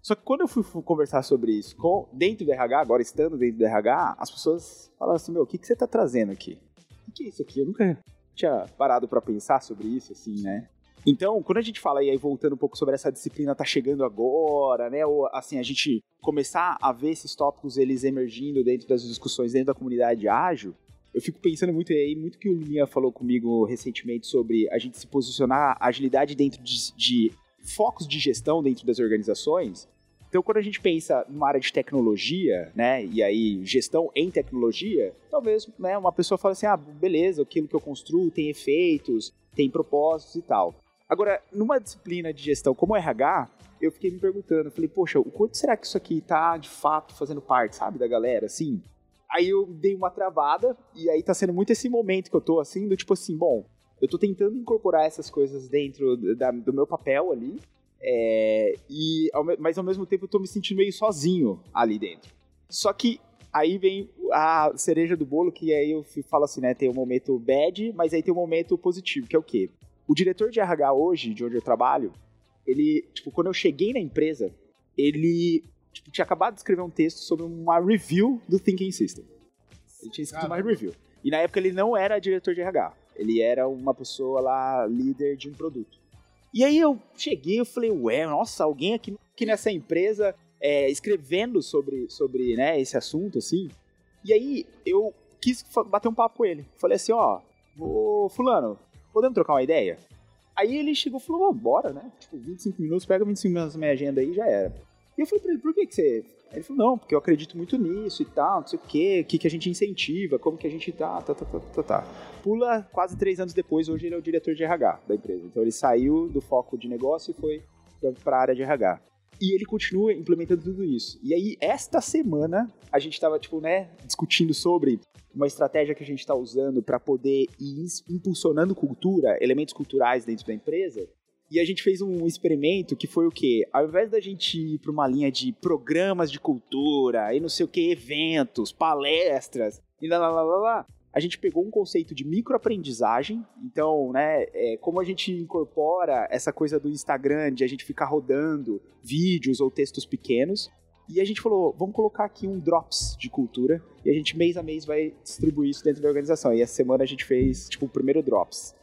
Só que quando eu fui conversar sobre isso com, dentro do RH, agora estando dentro do RH, as pessoas falaram assim: meu, o que, que você tá trazendo aqui? O que é isso aqui? Eu nunca tinha parado para pensar sobre isso, assim, né? Então, quando a gente fala, e aí voltando um pouco sobre essa disciplina tá chegando agora, né, ou assim, a gente começar a ver esses tópicos eles emergindo dentro das discussões dentro da comunidade ágil, eu fico pensando muito, aí, muito que o Luminha falou comigo recentemente sobre a gente se posicionar agilidade dentro de, de focos de gestão dentro das organizações. Então, quando a gente pensa numa área de tecnologia, né, e aí gestão em tecnologia, talvez né, uma pessoa fale assim, ah, beleza, aquilo que eu construo tem efeitos, tem propósitos e tal. Agora, numa disciplina de gestão como RH, eu fiquei me perguntando, falei, poxa, o quanto será que isso aqui tá de fato fazendo parte, sabe, da galera, assim? Aí eu dei uma travada, e aí tá sendo muito esse momento que eu tô assim, do tipo assim, bom, eu tô tentando incorporar essas coisas dentro da, do meu papel ali, é, e mas ao mesmo tempo eu tô me sentindo meio sozinho ali dentro. Só que aí vem a cereja do bolo, que aí eu falo assim, né, tem o um momento bad, mas aí tem o um momento positivo, que é o quê? O diretor de RH hoje, de onde eu trabalho, ele, tipo, quando eu cheguei na empresa, ele tipo, tinha acabado de escrever um texto sobre uma review do Thinking System. Ele tinha escrito ah, uma review. E na época ele não era diretor de RH. Ele era uma pessoa lá, líder de um produto. E aí eu cheguei, eu falei, ué, nossa, alguém aqui, aqui nessa empresa é, escrevendo sobre, sobre né, esse assunto, assim. E aí eu quis bater um papo com ele. Falei assim, ó, ô fulano, podemos trocar uma ideia? Aí ele chegou e falou, oh, bora, né? Tipo, 25 minutos, pega 25 minutos na minha agenda aí e já era. E eu falei pra ele, por que, que você. Aí ele falou, não, porque eu acredito muito nisso e tal, não sei o quê, o que, que a gente incentiva, como que a gente tá, tá, tá, tá, tá, tá. Pula quase três anos depois, hoje ele é o diretor de RH da empresa. Então ele saiu do foco de negócio e foi para a área de RH. E ele continua implementando tudo isso. E aí, esta semana, a gente estava, tipo, né, discutindo sobre uma estratégia que a gente está usando para poder ir impulsionando cultura, elementos culturais dentro da empresa. E a gente fez um experimento que foi o quê? Ao invés da gente ir para uma linha de programas de cultura e não sei o que, eventos, palestras e lá, lá, lá, lá, lá a gente pegou um conceito de microaprendizagem. Então, né, é, como a gente incorpora essa coisa do Instagram, de a gente ficar rodando vídeos ou textos pequenos. E a gente falou, vamos colocar aqui um drops de cultura e a gente mês a mês vai distribuir isso dentro da organização. E essa semana a gente fez, tipo, o primeiro drops.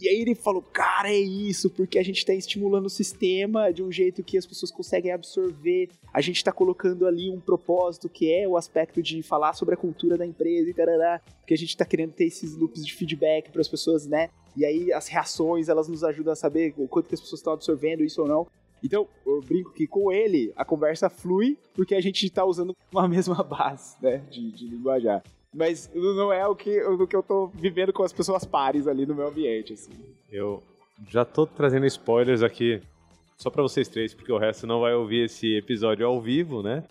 E aí ele falou, cara, é isso, porque a gente está estimulando o sistema de um jeito que as pessoas conseguem absorver. A gente está colocando ali um propósito que é o aspecto de falar sobre a cultura da empresa e tarará, porque a gente está querendo ter esses loops de feedback para as pessoas, né? E aí as reações, elas nos ajudam a saber o quanto que as pessoas estão absorvendo isso ou não. Então, eu brinco que com ele a conversa flui porque a gente está usando uma mesma base, né, de, de linguajar. Mas não é o que, o que eu tô vivendo com as pessoas pares ali no meu ambiente, assim. Eu já tô trazendo spoilers aqui só para vocês três, porque o resto não vai ouvir esse episódio ao vivo, né?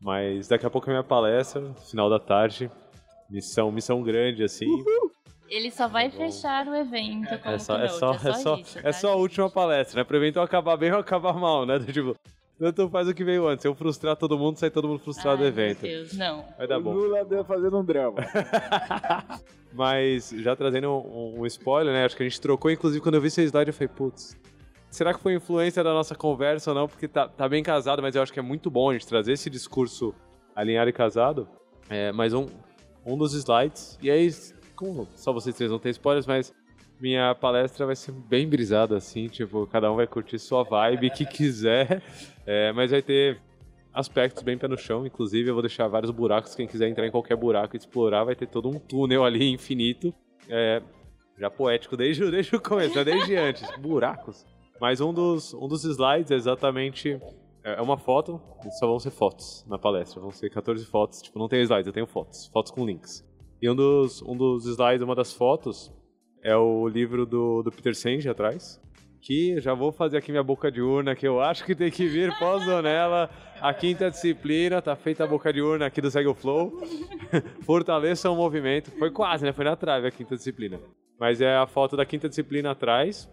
Mas daqui a pouco é minha palestra, final da tarde. Missão, missão grande, assim. Uhul. Ele só vai tá fechar o evento com é só, é só, é só, é só, isso, é tá, só a última palestra, né? Pro evento acabar bem ou acabar mal, né? Tipo, então faz o que veio antes. Eu frustrar todo mundo, sai todo mundo frustrado Ai, do evento. Meu Deus, não. Vai dar bom. O Lula deu fazendo um drama. Mas já trazendo um, um, spoiler, né? Acho que a gente trocou, inclusive, quando eu vi seu slide, eu falei, putz, será que foi influência da nossa conversa ou não? Porque tá, tá bem casado, mas eu acho que é muito bom a gente trazer esse discurso alinhado e casado. É, mas um, um dos slides, e aí, como só vocês três não têm spoilers, mas minha palestra vai ser bem brisada, assim, tipo, cada um vai curtir sua vibe que quiser, é, mas vai ter aspectos bem pé no chão, inclusive eu vou deixar vários buracos, quem quiser entrar em qualquer buraco e explorar, vai ter todo um túnel ali infinito, é, já poético desde, desde o começo, desde antes, buracos. Mas um dos, um dos slides é exatamente é, é uma foto, só vão ser fotos na palestra, vão ser 14 fotos, tipo, não tem slides, eu tenho fotos, fotos com links. E um dos, um dos slides, uma das fotos, é o livro do, do Peter Senge atrás. que já vou fazer aqui minha boca de urna, que eu acho que tem que vir pós-zonela. A quinta disciplina, tá feita a boca de urna aqui do Segue o Flow. Fortaleça o movimento. Foi quase, né? Foi na trave a quinta disciplina. Mas é a foto da quinta disciplina atrás.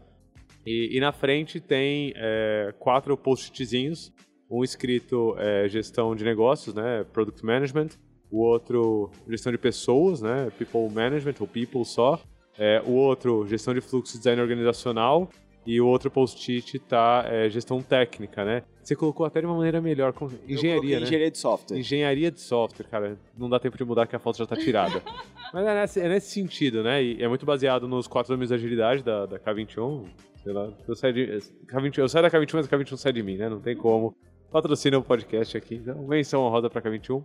E, e na frente tem é, quatro post-itzinhos. Um escrito é, gestão de negócios, né? Product Management. O outro, gestão de pessoas, né? People Management, ou People só. É, o outro, gestão de fluxo e design organizacional e o outro post-it tá é, gestão técnica, né? Você colocou até de uma maneira melhor, com engenharia, né? Engenharia de software. Engenharia de software, cara. Não dá tempo de mudar que a foto já tá tirada. Mas é nesse, é nesse, sentido, né? E é muito baseado nos quatro domínios de agilidade da, da K21. Sei lá, eu saio, de, K21, eu saio da K21, mas a K21 sai de mim, né? Não tem como. Patrocina o podcast aqui, então menção honrosa pra K21.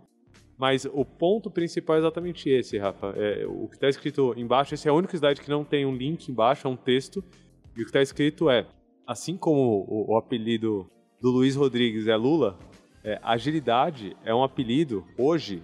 Mas o ponto principal é exatamente esse, Rafa. É, o que está escrito embaixo, esse é o único slide que não tem um link embaixo, é um texto. E o que está escrito é: assim como o, o, apelido do Luiz Rodrigues é Lula, é, agilidade é um apelido, hoje,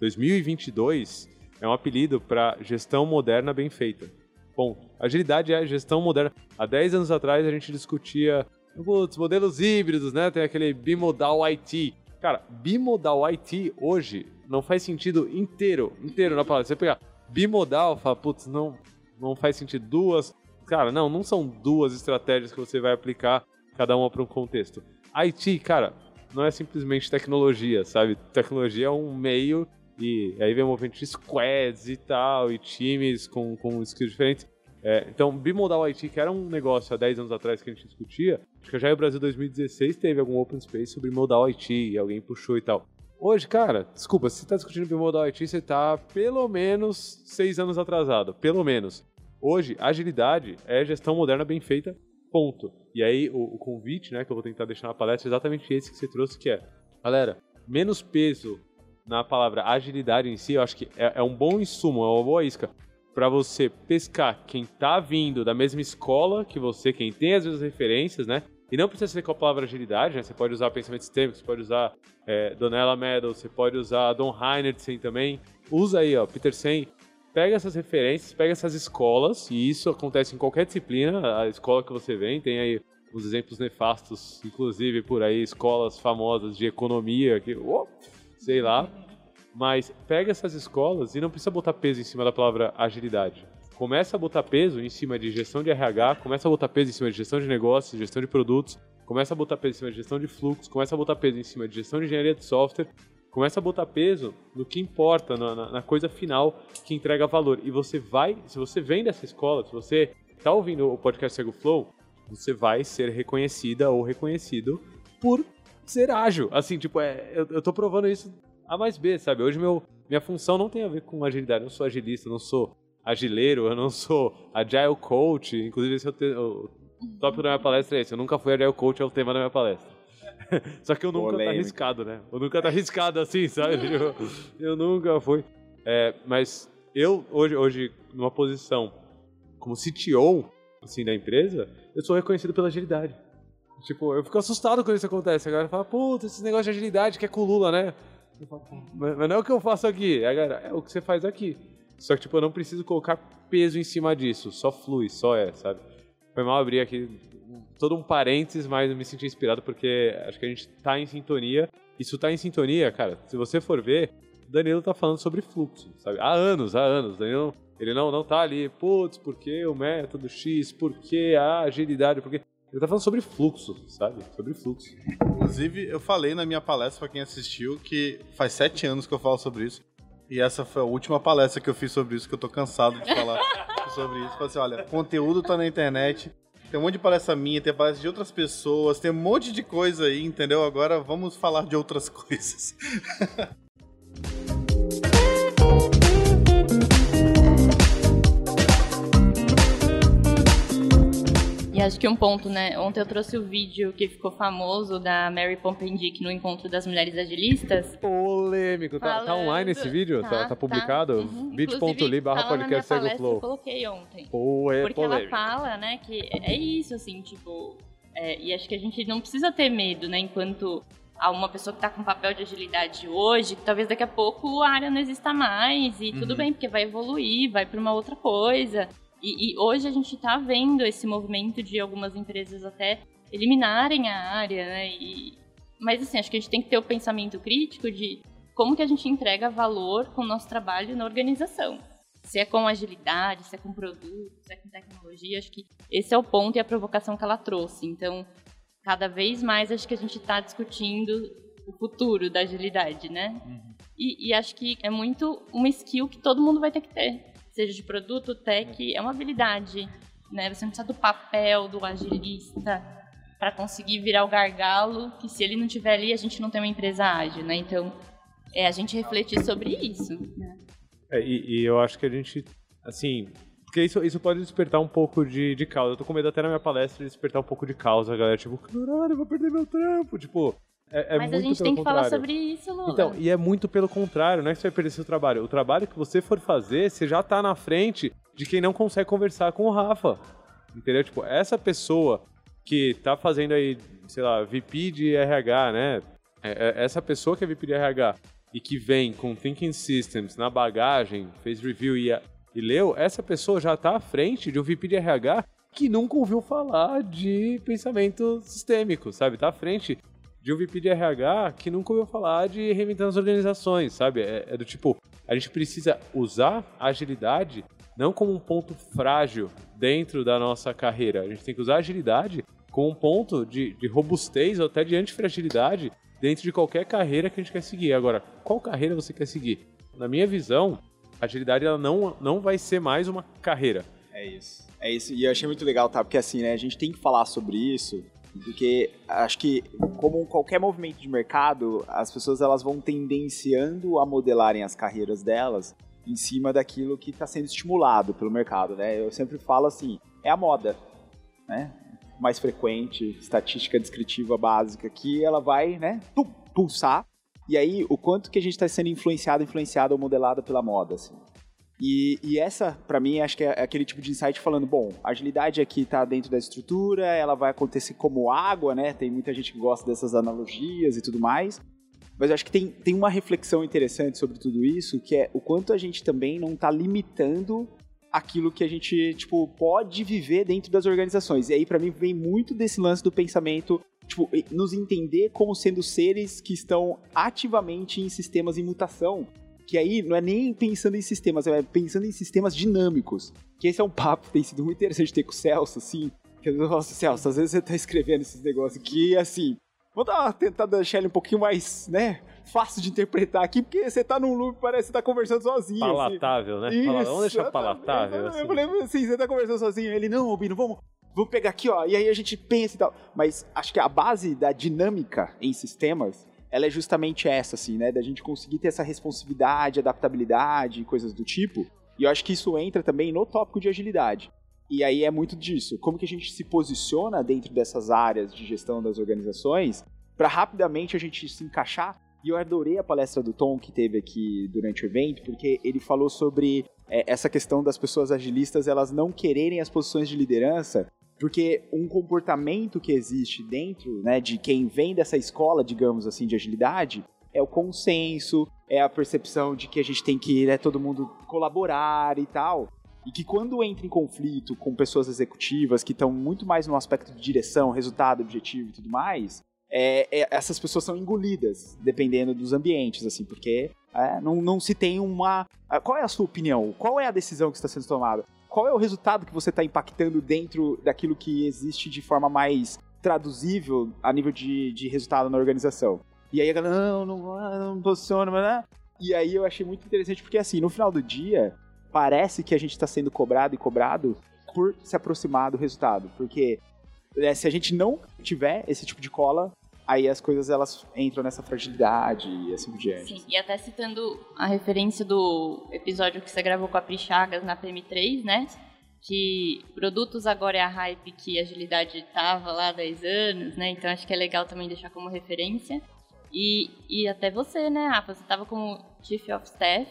2022, é um apelido para gestão moderna bem feita. Ponto. Agilidade é gestão moderna. Há 10 anos atrás a gente discutia os modelos híbridos, né? Tem aquele bimodal IT. Cara, bimodal IT hoje não faz sentido inteiro, inteiro na palavra. Você pegar bimodal, fala, putz, não, não faz sentido. Duas Cara, não, não são duas estratégias que você vai aplicar, cada uma para um contexto. IT, cara, não é simplesmente tecnologia, sabe? Tecnologia é um meio e aí vem o movimento de squads e tal, e times com, com skills diferentes. É, então, bimodal IT, que era um negócio há 10 anos atrás que a gente discutia, acho que já em Brasil 2016 teve algum open space sobre modal IT e alguém puxou e tal. Hoje, cara, desculpa, se você está discutindo bimodal IT, você está pelo menos 6 anos atrasado, pelo menos. Hoje, agilidade é gestão moderna bem feita, ponto. E aí, o, o, convite, né, que eu vou tentar deixar na palestra, é exatamente esse que você trouxe, que é, galera, menos peso na palavra agilidade em si, eu acho que é, é um bom insumo, é uma boa isca para você pescar quem tá vindo da mesma escola que você, quem tem as mesmas referências, né? E não precisa ser com a palavra agilidade, né? Você pode usar pensamento sistêmico, você pode usar é, Donella Meadows, você pode usar Don Heinertsen também. Usa aí, ó, Peter Sen pega essas referências, pega essas escolas, e isso acontece em qualquer disciplina, a escola que você vem, tem aí os exemplos nefastos, inclusive por aí, escolas famosas de economia, que, oh, sei lá. Mas pega essas escolas e não precisa botar peso em cima da palavra agilidade. Começa a botar peso em cima de gestão de RH, começa a botar peso em cima de gestão de negócios, gestão de produtos, começa a botar peso em cima de gestão de fluxo, começa a botar peso em cima de gestão de engenharia de software Começa a botar peso no que importa, na, na, coisa final que entrega valor. E você vai, se você vem dessa escola, se você está ouvindo o podcast Cego Flow, você vai ser reconhecida ou reconhecido por ser ágil. Assim, tipo, é, eu, eu tô provando isso A mais B, sabe? Hoje meu, minha função não tem a ver com agilidade. Eu não sou agilista, eu não sou agileiro, eu não sou agile coach. Inclusive, esse é o, te, o tópico da minha palestra é esse. Eu nunca fui agile coach, é o tema da minha palestra. Só que eu nunca Polêmica. tá arriscado, né? Eu nunca tá arriscado assim, sabe? eu, eu nunca fui. É, mas eu, hoje, hoje, numa posição como CTO, assim, da empresa, eu sou reconhecido pela agilidade. Tipo, eu fico assustado quando isso acontece. A galera fala, puta, esse negócio de agilidade que é com o Lula, né? Mas não é o que eu faço aqui. Galera, é o que você faz aqui. Só que, tipo, eu não preciso colocar peso em cima disso. Só flui, só é, sabe? Foi mal abrir aqui todo um parênteses, mas eu me senti inspirado porque acho que a gente tá em sintonia. Isso tá em sintonia, cara. Se você for ver, Danilo tá falando sobre fluxo, sabe? Há anos, há anos. Danilo, ele não, não tá ali, putz, por que o método X, por que a agilidade, por que... Ele tá falando sobre fluxo, sabe? Sobre fluxo. Inclusive, eu falei na minha palestra, para quem assistiu, que faz sete anos que eu falo sobre isso. E essa foi a última palestra que eu fiz sobre isso, que eu tô cansado de falar sobre isso. Falei assim, olha, conteúdo tá na internet, tem um monte de palestra minha, tem palestra de outras pessoas, tem um monte de coisa aí, entendeu? Agora vamos falar de outras coisas. Acho que um ponto, né? Ontem eu trouxe o vídeo que ficou famoso da Mary Pompendick no encontro das mulheres agilistas. Polêmico. Tá, tá online esse vídeo? Tá, tá, tá publicado? Tá. Uhum. bit.ly barra podcast segue o flow. Eu coloquei ontem. Pô, é Porque polêmico. ela fala, né, que é isso, assim, tipo... É, e acho que a gente não precisa ter medo, né, enquanto a uma pessoa que está com papel de agilidade hoje, que talvez daqui a pouco a área não exista mais, e uhum. tudo bem, porque vai evoluir, vai para uma outra coisa. E, e hoje a gente está vendo esse movimento de algumas empresas até eliminarem a área, né? E, mas assim, acho que a gente tem que ter o pensamento crítico de como que a gente entrega valor com o nosso trabalho na organização. Se é com agilidade, se é com produto, se é com tecnologia, acho que esse é o ponto e a provocação que ela trouxe. Então, cada vez mais acho que a gente está discutindo o futuro da agilidade, né? Uhum. E, e, acho que é muito uma skill que todo mundo vai ter que ter. Seja de produto, tech, é uma habilidade. Né? Você não precisa do papel do agilista para conseguir virar o gargalo, que se ele não tiver ali, a gente não tem uma empresa ágil, né? Então, é a gente refletir sobre isso. Né? É, e, e, eu acho que a gente, assim, porque isso, isso pode despertar um pouco de, de causa. Eu tô com medo até na minha palestra de despertar um pouco de causa, galera. Tipo, caralho, eu vou perder meu trampo. Tipo, é, é Mas a gente tem que contrário. falar sobre isso, Lula. Então, e é muito pelo contrário, não é que você vai perder seu trabalho. O trabalho que você for fazer, você já tá na frente de quem não consegue conversar com o Rafa. Entendeu? Tipo, essa pessoa que tá fazendo aí, sei lá, VP de RH, né? É, é, essa pessoa que é VP de RH e que vem com Thinking Systems na bagagem, fez review e, e leu, essa pessoa já tá à frente de um VP de RH que nunca ouviu falar de pensamento sistêmico, sabe? Tá à frente de um VP de RH que nunca ouviu falar de reinventando as organizações, sabe? É, é, do tipo, a gente precisa usar a agilidade não como um ponto frágil dentro da nossa carreira. A gente tem que usar a agilidade como um ponto de, de robustez ou até de antifragilidade dentro de qualquer carreira que a gente quer seguir. Agora, qual carreira você quer seguir? Na minha visão, a agilidade ela não, não vai ser mais uma carreira. É isso. É isso. E eu achei muito legal, tá? Porque assim, né, a gente tem que falar sobre isso porque acho que, como qualquer movimento de mercado, as pessoas elas vão tendenciando a modelarem as carreiras delas em cima daquilo que está sendo estimulado pelo mercado, né? Eu sempre falo assim, é a moda, né? Mais frequente, estatística descritiva básica, que ela vai, né, pulsar. E aí, o quanto que a gente está sendo influenciado, influenciado ou modelado pela moda, assim. E, e essa, para mim, acho que é aquele tipo de insight falando, bom, a agilidade aqui está dentro da estrutura, ela vai acontecer como água, né? Tem muita gente que gosta dessas analogias e tudo mais. Mas eu acho que tem, tem uma reflexão interessante sobre tudo isso, que é o quanto a gente também não está limitando aquilo que a gente, tipo, pode viver dentro das organizações. E aí, para mim, vem muito desse lance do pensamento, tipo, nos entender como sendo seres que estão ativamente em sistemas em mutação que aí não é nem pensando em sistemas, é pensando em sistemas dinâmicos. Que esse é um papo que tem sido muito interessante ter com o Celso, assim. Que, nossa, Celso, às vezes você tá escrevendo esses negócios aqui, assim. Vou dar uma tentada deixar ele um pouquinho mais, né? Fácil de interpretar aqui, porque você tá num loop, parece que tá conversando sozinho. Assim. Palatável, assim. né? Isso, vamos deixar palatável. Eu, assim. eu falei assim, você tá conversando sozinho. Ele, não, Albino, vamos, vamos pegar aqui, ó. E aí a gente pensa e tal. Mas acho que a base da dinâmica em sistemas ela é justamente essa, assim, né? Da gente conseguir ter essa responsividade, adaptabilidade e coisas do tipo. E eu acho que isso entra também no tópico de agilidade. E aí é muito disso. Como que a gente se posiciona dentro dessas áreas de gestão das organizações para rapidamente a gente se encaixar. E eu adorei a palestra do Tom que teve aqui durante o evento, porque ele falou sobre é, essa questão das pessoas agilistas elas não quererem as posições de liderança porque um comportamento que existe dentro né, de quem vem dessa escola, digamos assim, de agilidade, é o consenso, é a percepção de que a gente tem que né, todo mundo colaborar e tal. E que quando entra em conflito com pessoas executivas que estão muito mais no aspecto de direção, resultado, objetivo e tudo mais, é, é, essas pessoas são engolidas, dependendo dos ambientes, assim, porque é, não, não se tem uma. Qual é a sua opinião? Qual é a decisão que está sendo tomada? Qual é o resultado que você está impactando dentro daquilo que existe de forma mais traduzível a nível de, de resultado na organização. E aí a galera, não, não, não posiciona, né? E aí eu achei muito interessante, porque assim, no final do dia, parece que a gente está sendo cobrado e cobrado por se aproximar do resultado. Porque é, se a gente não tiver esse tipo de cola, aí as coisas elas entram nessa fragilidade e assim por diante. Sim, e até citando a referência do episódio que você gravou com a Pri Chagas na PM3, né? Que produtos agora é a hype que a agilidade estava lá há 10 anos, né? Então acho que é legal também deixar como referência. E, e até você, né, Rafa? Você estava como Chief of Staff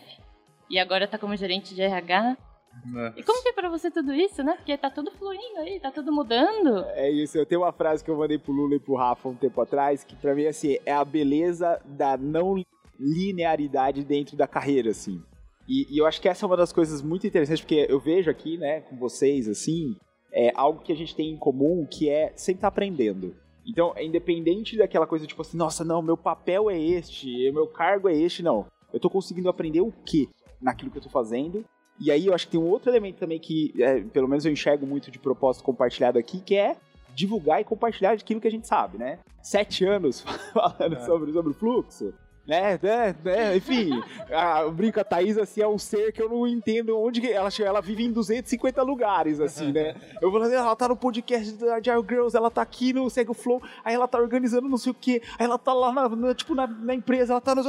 e agora está como gerente de RH. E como que é pra você tudo isso, né? Porque tá tudo fluindo aí, tá tudo mudando. É isso, eu tenho uma frase que eu mandei pro Lula e pro Rafa um tempo atrás, que pra mim, assim, é a beleza da não linearidade dentro da carreira, assim. E, e, eu acho que essa é uma das coisas muito interessantes, porque eu vejo aqui, né, com vocês, assim, é algo que a gente tem em comum, que é sempre estar tá aprendendo. Então, é independente daquela coisa tipo assim, nossa, não, meu papel é este, meu cargo é este, não. Eu tô conseguindo aprender o que naquilo que eu tô fazendo. E aí eu acho que tem um outro elemento também que, é, pelo menos eu enxergo muito de propósito compartilhado aqui, que é divulgar e compartilhar aquilo que a gente sabe, né? Sete anos falando é. sobre, sobre o fluxo né, né, né, enfim, a, brinco, a Thaís, assim, é um ser que eu não entendo onde ela, ela vive em 250 lugares, assim, né, eu vou ela tá no podcast da Agile Girls, ela tá aqui no Segue Flow, aí ela tá organizando não sei o que, aí ela tá lá, na, na tipo, na, na, empresa, ela tá no,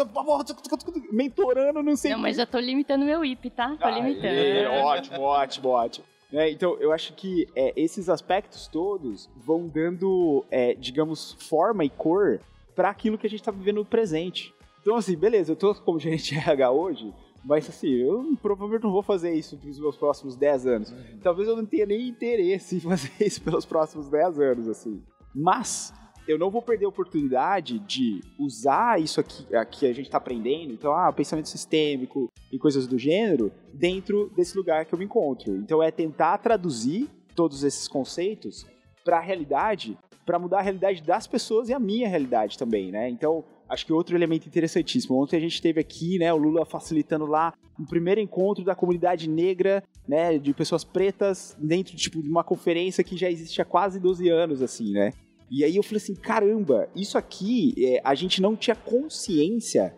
mentorando, não sei Não, mas já tô limitando meu IP, tá? Tô limitando. É, ótimo, ótimo, ótimo. É, então, eu acho que é, esses aspectos todos vão dando, é, digamos, forma e cor para aquilo que a gente está vivendo no presente. Então, assim, beleza, eu tô como gerente de RH hoje, mas assim, eu provavelmente não vou fazer isso nos meus próximos 10 anos. Uhum. Talvez eu não tenha nem interesse em fazer isso pelos próximos 10 anos, assim. Mas eu não vou perder a oportunidade de usar isso aqui que a gente está aprendendo, então, ah, pensamento sistêmico e coisas do gênero, dentro desse lugar que eu me encontro. Então é tentar traduzir todos esses conceitos para a realidade, para mudar a realidade das pessoas e a minha realidade também, né? Então, acho que outro elemento interessantíssimo. Ontem a gente teve aqui, né, o Lula facilitando lá o primeiro encontro da comunidade negra, né, de pessoas pretas dentro tipo, de uma conferência que já existe há quase 12 anos, assim, né? E aí eu falei assim, caramba, isso aqui é, a gente não tinha consciência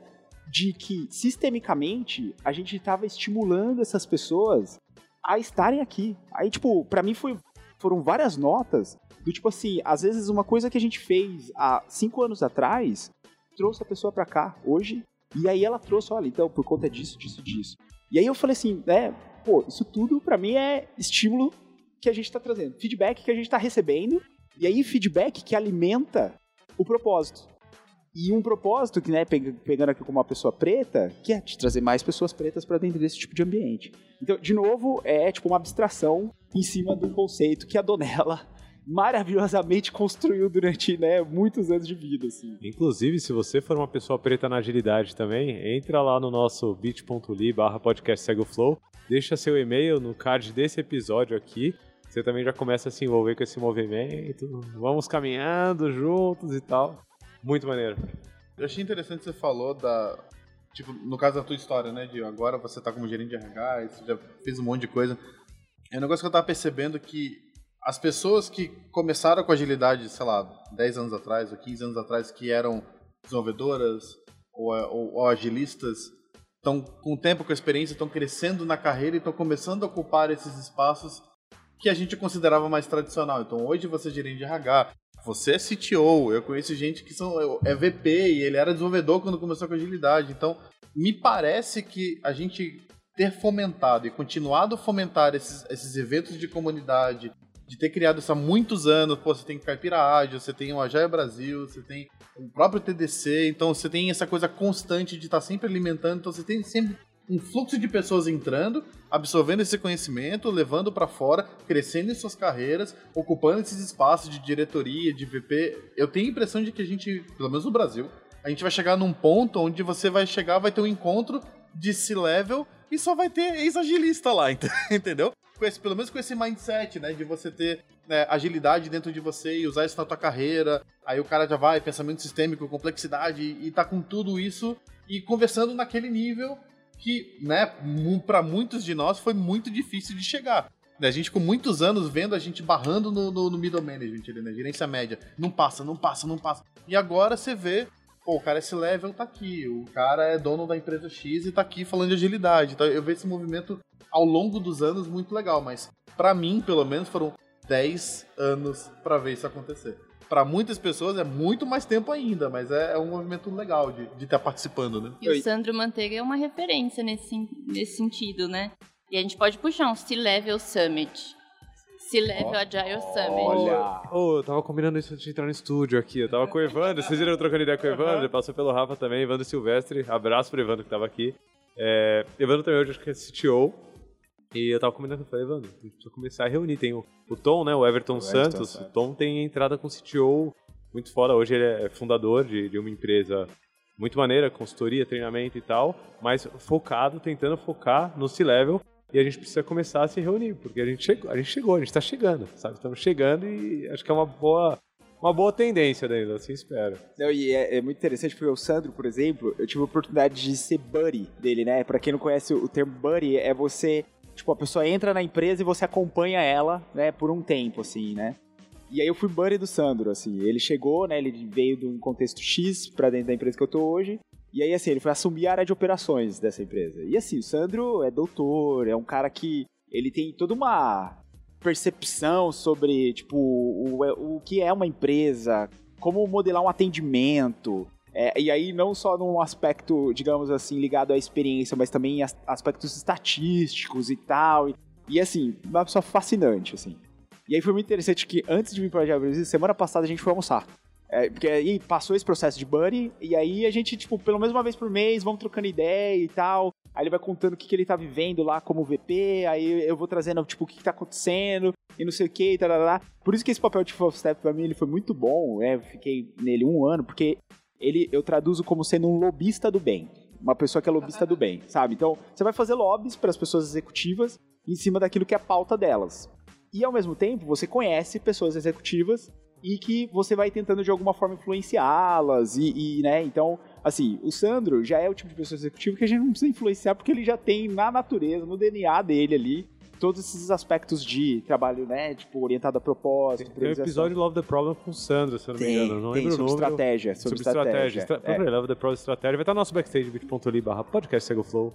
de que sistemicamente a gente estava estimulando essas pessoas a estarem aqui. Aí, tipo, para mim foi, foram várias notas do tipo assim, às vezes uma coisa que a gente fez há cinco anos atrás trouxe a pessoa para cá hoje, e aí ela trouxe, olha, então, por conta disso, disso, disso. E aí eu falei assim, né, pô, isso tudo para mim é estímulo que a gente tá trazendo, feedback que a gente tá recebendo, e aí feedback que alimenta o propósito. E um propósito que, né, pegando aqui como uma pessoa preta, que é de trazer mais pessoas pretas para dentro desse tipo de ambiente. Então, de novo, é tipo uma abstração em cima do conceito que a Donella maravilhosamente construiu durante né, muitos anos de vida. Assim. Inclusive, se você for uma pessoa preta na agilidade também, entra lá no nosso bit.ly barra podcast segue o flow, deixa seu e-mail no card desse episódio aqui, você também já começa a se envolver com esse movimento, vamos caminhando juntos e tal. Muito maneiro. Eu achei interessante que você falou da. Tipo, no caso da tua história, né? De agora você tá como gerente de RH, você já fez um monte de coisa. É um negócio que eu tava percebendo que as pessoas que começaram com agilidade, sei lá, 10 anos atrás ou 15 anos atrás, que eram desenvolvedoras ou, ou, ou agilistas, estão com o tempo, com a experiência, estão crescendo na carreira e estão começando a ocupar esses espaços que a gente considerava mais tradicional. Então, hoje você é gerente de RH, você é CTO, eu conheço gente que são, é VP e ele era desenvolvedor quando começou com agilidade. Então, me parece que a gente ter fomentado e continuado a fomentar esses, esses eventos de comunidade, de ter criado isso há muitos anos. Pô, você tem Caipira Ágil, você tem o Agile Brasil, você tem o próprio TDC, então você tem essa coisa constante de estar tá sempre alimentando, então você tem sempre um fluxo de pessoas entrando, absorvendo esse conhecimento, levando para fora, crescendo em suas carreiras, ocupando esses espaços de diretoria, de VP. Eu tenho a impressão de que a gente, pelo menos no Brasil, a gente vai chegar num ponto onde você vai chegar, vai ter um encontro de C-level e só vai ter ex-agilista lá, entendeu? Com esse, pelo menos com esse mindset, né? De você ter né, agilidade dentro de você e usar isso na tua carreira. Aí o cara já vai, pensamento sistêmico, complexidade, e tá com tudo isso e conversando naquele nível que, né, para muitos de nós foi muito difícil de chegar. A gente com muitos anos vendo a gente barrando no, no, no middle management, né? Gerência média. Não passa, não passa, não passa. E agora você vê pô, o cara esse level tá aqui, o cara é dono da empresa X e tá aqui falando de agilidade. Então eu vejo esse movimento ao longo dos anos muito legal, mas para mim, pelo menos, foram 10 anos para ver isso acontecer. Para muitas pessoas é muito mais tempo ainda, mas é, é um movimento legal de estar tá participando, né? E o Sandro Manteiga é uma referência nesse, nesse sentido, né? E a gente pode puxar um C-Level Summit C-Level oh. Agile Summit. Olha! Oh, eu tava combinando isso antes de entrar no estúdio aqui. Eu tava com o Evandro, vocês viram trocando ideia com o Evandro, ele passou pelo Rafa também, Evandro Silvestre. Abraço pro Evandro que tava aqui. É, Evandro também hoje acho que é CTO. E eu tava combinando com ele, Evandro, a gente precisa começar a reunir. Tem o, o Tom, né, o Everton o Santos. Everton, o Tom tem entrada com CTO muito fora. Hoje ele é fundador de, de uma empresa muito maneira, consultoria, treinamento e tal, mas focado, tentando focar no C-Level. E a gente precisa começar a se reunir, porque a gente chegou, a gente chegou, a gente está chegando, sabe? Estamos chegando e acho que é uma boa, uma boa tendência, Danilo, assim espero. Não, e é, é, muito interessante porque o Sandro, por exemplo, eu tive a oportunidade de ser buddy dele, né? Pra quem não conhece o termo buddy, é você, tipo, a pessoa entra na empresa e você acompanha ela, né, por um tempo, assim, né? E aí eu fui buddy do Sandro, assim. Ele chegou, né? Ele veio de um contexto X pra dentro da empresa que eu tô hoje. E aí, assim, ele foi assumir a área de operações dessa empresa. E assim, o Sandro é doutor, é um cara que ele tem toda uma percepção sobre, tipo, o, o que é uma empresa, como modelar um atendimento. É, e aí, não só num aspecto, digamos assim, ligado à experiência, mas também em aspectos estatísticos e tal. E, e assim, uma pessoa fascinante, assim. E aí foi muito interessante que antes de vir para Brasil, semana passada a gente foi almoçar. É, porque aí passou esse processo de buddy, e aí a gente, tipo, pelo menos uma vez por mês, vamos trocando ideia e tal. Aí ele vai contando o que, que ele tá vivendo lá como VP, aí eu vou trazendo, tipo, o que, que tá acontecendo, e não sei o que, e tal, Por isso que esse papel de Full Step pra mim ele foi muito bom, né? Eu fiquei nele um ano, porque ele eu traduzo como sendo um lobista do bem. Uma pessoa que é lobista do bem, sabe? Então, você vai fazer lobbies para as pessoas executivas em cima daquilo que é a pauta delas. E ao mesmo tempo, você conhece pessoas executivas e que você vai tentando de alguma forma influenciá-las e, e, né, então, assim, o Sandro já é o tipo de pessoa executiva que a gente não precisa influenciar porque ele já tem na natureza, no DNA dele ali, todos esses aspectos de trabalho, né, tipo, orientado a propósito. Tem, um episódio Love the Problem com o Sandro, se eu não me engano. Não tem, lembro sobre o nome. estratégia. Sobre, sobre estratégia. estratégia. Estra... É. Love the Problem Estratégia. Vai estar no nosso backstage, bit.ly barra podcast Sego Flow.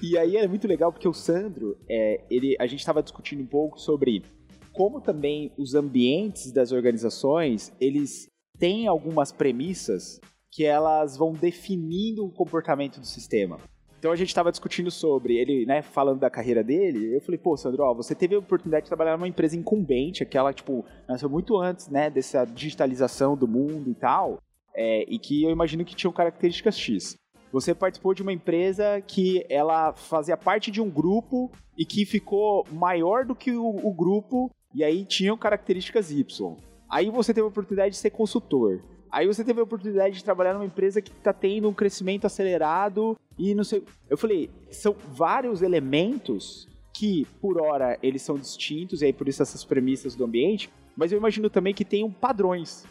E aí é muito legal porque o Sandro, é, ele, a gente estava discutindo um pouco sobre como também os ambientes das organizações, eles têm algumas premissas que elas vão definindo o comportamento do sistema. Então a gente estava discutindo sobre ele, né, falando da carreira dele. Eu falei, pô, Sandro, ó, você teve a oportunidade de trabalhar numa empresa incumbente, aquela, tipo, nasceu muito antes, né, dessa digitalização do mundo e tal, é, e que eu imagino que tinham características X. Você participou de uma empresa que ela fazia parte de um grupo e que ficou maior do que o, o grupo e aí tinham características Y. Aí você teve a oportunidade de ser consultor. Aí você teve a oportunidade de trabalhar numa empresa que está tendo um crescimento acelerado e não sei. Eu falei, são vários elementos que, por hora, eles são distintos, e aí por isso essas premissas do ambiente, mas eu imagino também que tenham padrões.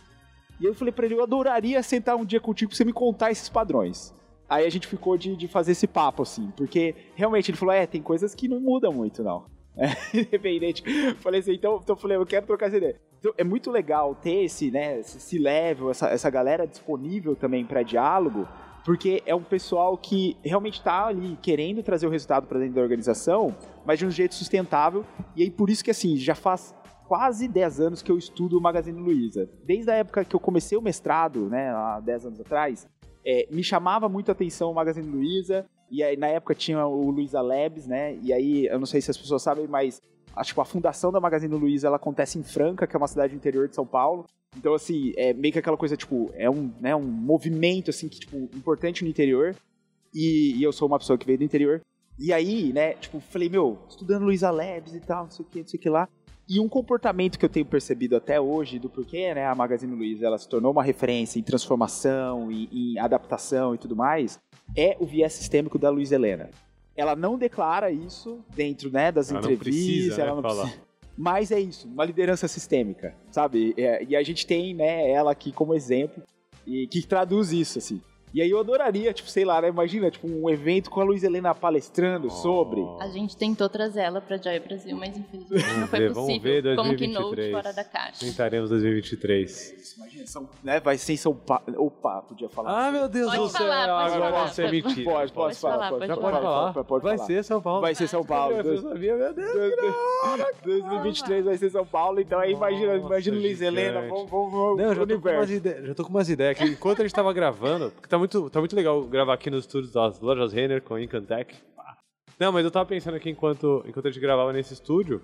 E eu falei para ele, eu adoraria sentar um dia contigo pra você me contar esses padrões. Aí a gente ficou de, de fazer esse papo, assim, porque realmente ele falou: é, tem coisas que não mudam muito, não. É, independente. Falei assim, então, então falei, eu quero trocar essa ideia. Então, é muito legal ter esse, né, esse level, essa, essa galera disponível também para diálogo, porque é um pessoal que realmente está ali querendo trazer o resultado para dentro da organização, mas de um jeito sustentável. E aí por isso que assim, já faz quase 10 anos que eu estudo o Magazine Luiza. Desde a época que eu comecei o mestrado, né, há 10 anos atrás, é, me chamava muito a atenção o Magazine Luiza, e aí na época tinha o Luiza Labs, né? E aí, eu não sei se as pessoas sabem, mas acho que a fundação da Magazine Luiza ela acontece em Franca, que é uma cidade do interior de São Paulo. Então, assim, é meio que aquela coisa, tipo, é um, né, um movimento, assim, que, tipo, importante no interior. E, e eu sou uma pessoa que veio do interior. E aí, né, tipo, falei, meu, estudando Luiza Labs e tal, não sei o que, não sei o que lá. E um comportamento que eu tenho percebido até hoje do porquê né, a Magazine Luiza ela se tornou uma referência em transformação e em adaptação e tudo mais é o viés sistêmico da Luiz Helena. Ela não declara isso dentro né, das ela entrevistas, não precisa, ela né, não falar. precisa. Mas é isso, uma liderança sistêmica, sabe? É, e a gente tem né, ela aqui como exemplo e que traduz isso, assim. E aí eu adoraria, tipo, sei lá, né? Imagina, tipo, um evento com a Luiz Helena palestrando sobre. A gente tentou trazer ela pra Joy Brasil, mas infelizmente não foi ver, vamos possível. ver Como 2023. keynote fora da caixa. Tentaremos 2023. Imagina, são, né? Vai ser em São Paulo. Opa, podia falar. Ah, meu Deus Pode do céu. falar, pode Agora falar, isso é pode- mentira. Pode, pode, Pode falar, pode, pode pode falar? pode, pode Vai falar. ser São Paulo. Vai ser São Paulo. Eu sabia, meu Deus. 2023 vai ser São Paulo, então aí imagina, Nossa, imagina o Luiz Helena, vamos, vamos, vamos Não, já tô, com umas ideias, já tô com umas ideias. Que enquanto a gente tava gravando, porque tá muito, tá muito legal gravar aqui nos estúdios das lojas Renner com a Incantec. Não, mas eu tava pensando aqui enquanto, enquanto a gente gravava nesse estúdio,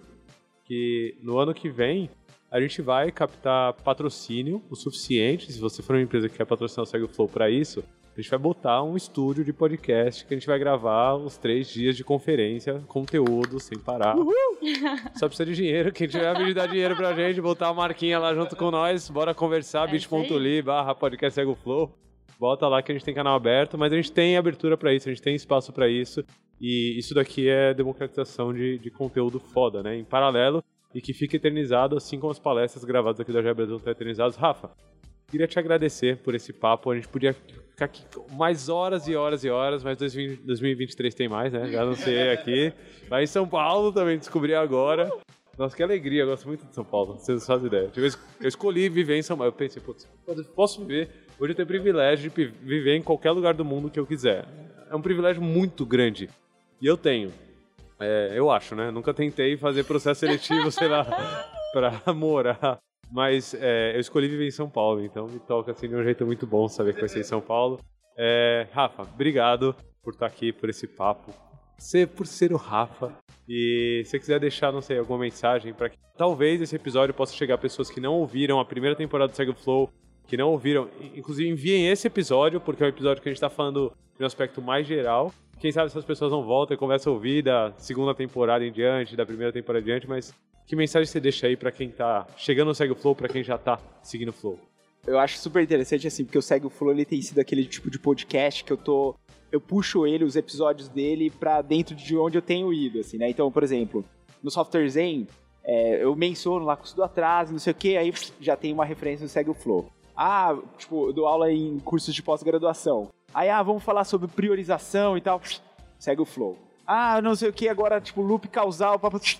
que no ano que vem a gente vai captar patrocínio o suficiente. Se você for uma empresa que quer patrocinar o Segue o Flow pra isso, a gente vai botar um estúdio de podcast que a gente vai gravar os três dias de conferência, conteúdo, sem parar. Só precisa de dinheiro. Quem tiver a de dar dinheiro pra gente, botar a marquinha lá junto com nós, bora conversar, É bit.ly barra podcast Segue o Flow. Bota lá que a gente tem canal aberto, mas a gente tem abertura para isso, a gente tem espaço para isso. E isso daqui é democratização de, de conteúdo foda, né? Em paralelo e que fica eternizado, assim como as palestras gravadas aqui da Jair Brasil estão eternizadas. Rafa, queria te agradecer por esse papo. A gente podia ficar aqui mais horas e horas e horas, mas 2023 tem mais, né? Já não sei aqui. Mas em São Paulo também descobri agora. Nossa, que alegria, eu gosto muito de São Paulo, vocês não fazem ideia. Eu escolhi viver em São Paulo, eu pensei, putz, posso viver, hoje eu tenho o privilégio de viver em qualquer lugar do mundo que eu quiser. É um privilégio muito grande, e eu tenho. É, eu acho, né? Nunca tentei fazer processo seletivo, sei lá, pra morar. Mas é, eu escolhi viver em São Paulo, então me toca assim de um jeito muito bom saber que vai ser em São Paulo. É, Rafa, obrigado por estar aqui, por esse papo ser, por ser o Rafa. E se você quiser deixar, não sei, alguma mensagem para que talvez esse episódio possa chegar a pessoas que não ouviram a primeira temporada do Sega Flow, que não ouviram, inclusive enviem esse episódio, porque é um episódio que a gente está falando de um aspecto mais geral. Quem sabe essas pessoas não voltam e começam a ouvir da segunda temporada em diante, da primeira temporada em diante, mas que mensagem você deixa aí para quem tá chegando no Segue Flow, para quem já tá seguindo o Flow? Eu acho super interessante, assim, porque o Segue Flow ele tem sido aquele tipo de podcast que eu tô eu puxo ele, os episódios dele, para dentro de onde eu tenho ido, assim, né? Então, por exemplo, no Software Zen, é, eu menciono lá custo do atraso, não sei o que, aí já tem uma referência no Segue o Flow. Ah, tipo, eu dou aula em cursos de pós-graduação. Aí, ah, vamos falar sobre priorização e tal, segue o Flow. Ah, não sei o que, agora, tipo, loop causal,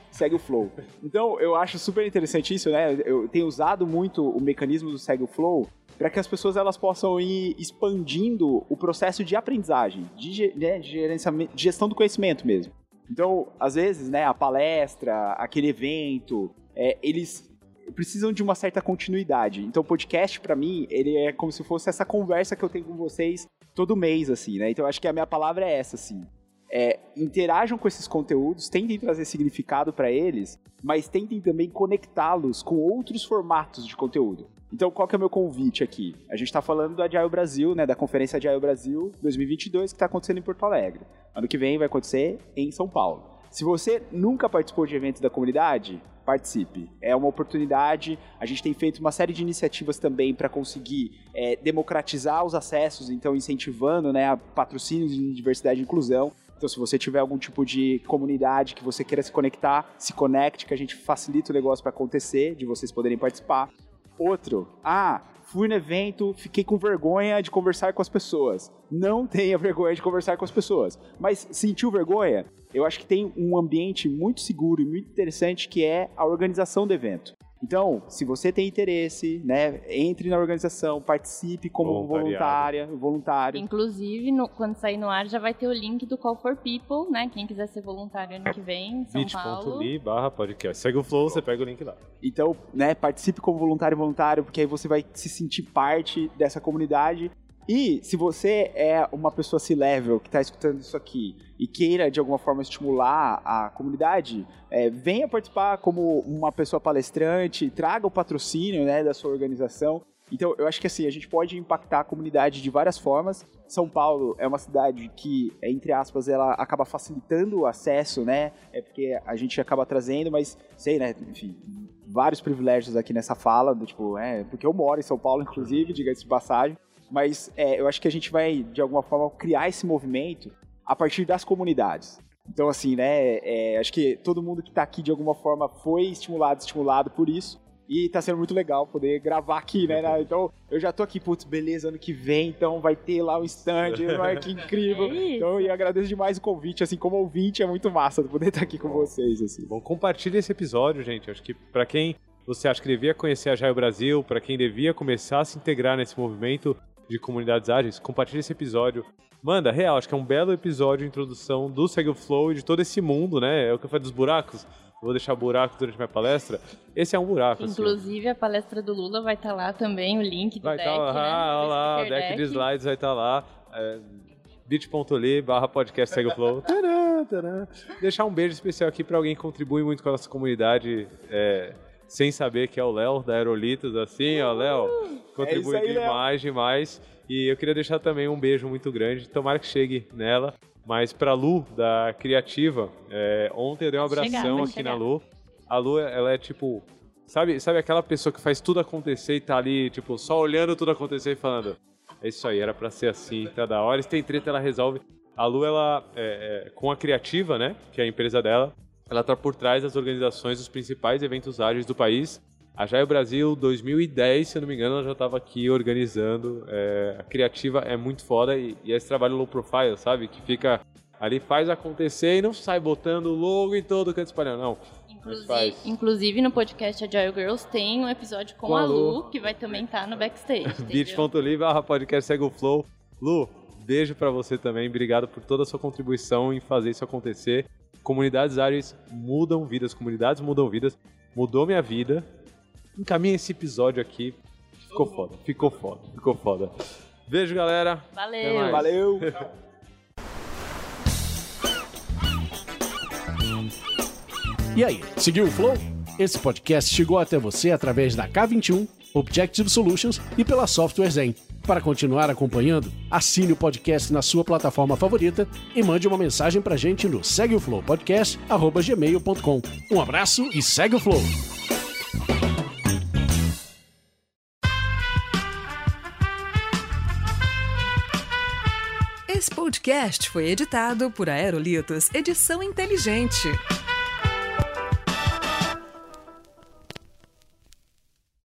segue o Flow. Então, eu acho super interessante isso, né? Eu tenho usado muito o mecanismo do segue o Flow para que as pessoas elas possam ir expandindo o processo de aprendizagem, de, né, de, de gestão do conhecimento mesmo. Então, às vezes, né, a palestra, aquele evento, é, eles precisam de uma certa continuidade. Então, o podcast, para mim, ele é como se fosse essa conversa que eu tenho com vocês todo mês, assim, né? Então, acho que a minha palavra é essa, assim. É, interajam com esses conteúdos, tentem trazer significado para eles, mas tentem também conectá-los com outros formatos de conteúdo. Então, qual que é o meu convite aqui? A gente está falando do Agile Brasil, né, da conferência Agile Brasil 2022 que está acontecendo em Porto Alegre. Ano que vem vai acontecer em São Paulo. Se você nunca participou de eventos da comunidade, participe. É uma oportunidade. A gente tem feito uma série de iniciativas também para conseguir é, democratizar os acessos, então incentivando né, patrocínios de diversidade e inclusão. Então, se você tiver algum tipo de comunidade que você queira se conectar, se conecte, que a gente facilita o negócio para acontecer, de vocês poderem participar. Outro, ah, fui no evento, fiquei com vergonha de conversar com as pessoas. Não tenha vergonha de conversar com as pessoas. Mas sentiu vergonha? Eu acho que tem um ambiente muito seguro e muito interessante que é a organização do evento. Então, se você tem interesse, né, entre na organização, participe como voluntária, voluntário. Inclusive, no, quando sair no ar, já vai ter o link do Call for People, né? Quem quiser ser voluntário ano que vem, São Paulo. bit.ly barra podcast. Segue o flow, você pega o link lá. Então, né, participe como voluntário voluntário, porque aí você vai se sentir parte dessa comunidade e se você é uma pessoa C-level que está escutando isso aqui e queira de alguma forma estimular a comunidade, é, venha participar como uma pessoa palestrante, traga o patrocínio né, da sua organização. Então, eu acho que assim, a gente pode impactar a comunidade de várias formas. São Paulo é uma cidade que, entre aspas, ela acaba facilitando o acesso, né? É porque a gente acaba trazendo, mas sei, né? Enfim, vários privilégios aqui nessa fala, do, tipo, é, porque eu moro em São Paulo, inclusive, diga-se de passagem mas é, eu acho que a gente vai, de alguma forma, criar esse movimento a partir das comunidades. Então, assim, né, é, acho que todo mundo que está aqui, de alguma forma, foi estimulado, estimulado por isso. E tá sendo muito legal poder gravar aqui, né? Então, eu já tô aqui, putz, beleza, ano que vem, então vai ter lá um stand, vai, que incrível. É então, eu agradeço demais o convite, assim, como ouvinte, é muito massa poder estar aqui com vocês, assim. Bom, compartilhe esse episódio, gente. Acho que para quem você acha que devia conhecer a Jaio Brasil, para quem devia começar a se integrar nesse movimento, de comunidades ágeis, compartilhe esse episódio. Manda, real, acho que é um belo episódio de introdução do Segue o Flow e de todo esse mundo, né? É o que eu falei dos buracos. vou deixar buraco durante minha palestra. Esse é um buraco. Assim. Inclusive, assim. a palestra do Lula vai estar tá lá também, o link do vai deck. Tá lá, né? ah, lá, o deck, deck de slides vai estar tá lá. É, bit.ly barra podcast segue o flow. Tadã, tadã. Deixar um beijo especial aqui para alguém que contribui muito com a nossa comunidade. É, sem saber que é o Léo da Aerolitos, assim, ó, Léo, contribui é aí, demais, Léo. demais. E eu queria deixar também um beijo muito grande, tomara que chegue nela. Mas pra Lu, da Criativa, é, ontem eu dei um abração chegar, aqui chegar. na Lu. A Lu, ela é tipo, sabe, sabe aquela pessoa que faz tudo acontecer e tá ali, tipo, só olhando tudo acontecer e falando, É isso aí, era pra ser assim, tá da hora. Se tem treta, ela resolve. A Lu, ela, é, é, com a Criativa, né, que é a empresa dela, ela tá por trás das organizações dos principais eventos ágeis do país. A Jaio Brasil 2010, se eu não me engano, ela já estava aqui organizando. É, a Criativa é muito foda e, e esse trabalho low profile, sabe? Que fica ali, faz acontecer e não sai botando logo em todo canto espalhando, não. Inclusive, inclusive, no podcast Agile Girls tem um episódio com, Com a Lu. Lu, que vai também estar no backstage. Beat.ly barra podcast segue o flow. Lu, beijo pra você também. Obrigado por toda a sua contribuição em fazer isso acontecer. Comunidades áreas mudam vidas, comunidades mudam vidas. Mudou minha vida. Encaminha esse episódio aqui. Ficou foda, ficou foda, ficou foda. Beijo, galera. Valeu! Valeu! E aí, seguiu o Flow? Esse podcast chegou até você através da K21, Objective Solutions e pela Software Zen. Para continuar acompanhando, assine o podcast na sua plataforma favorita e mande uma mensagem pra gente no segueoflowpodcast.gmail.com. Um abraço e segue o Flow! Esse podcast foi editado por Aerolitos Edição Inteligente.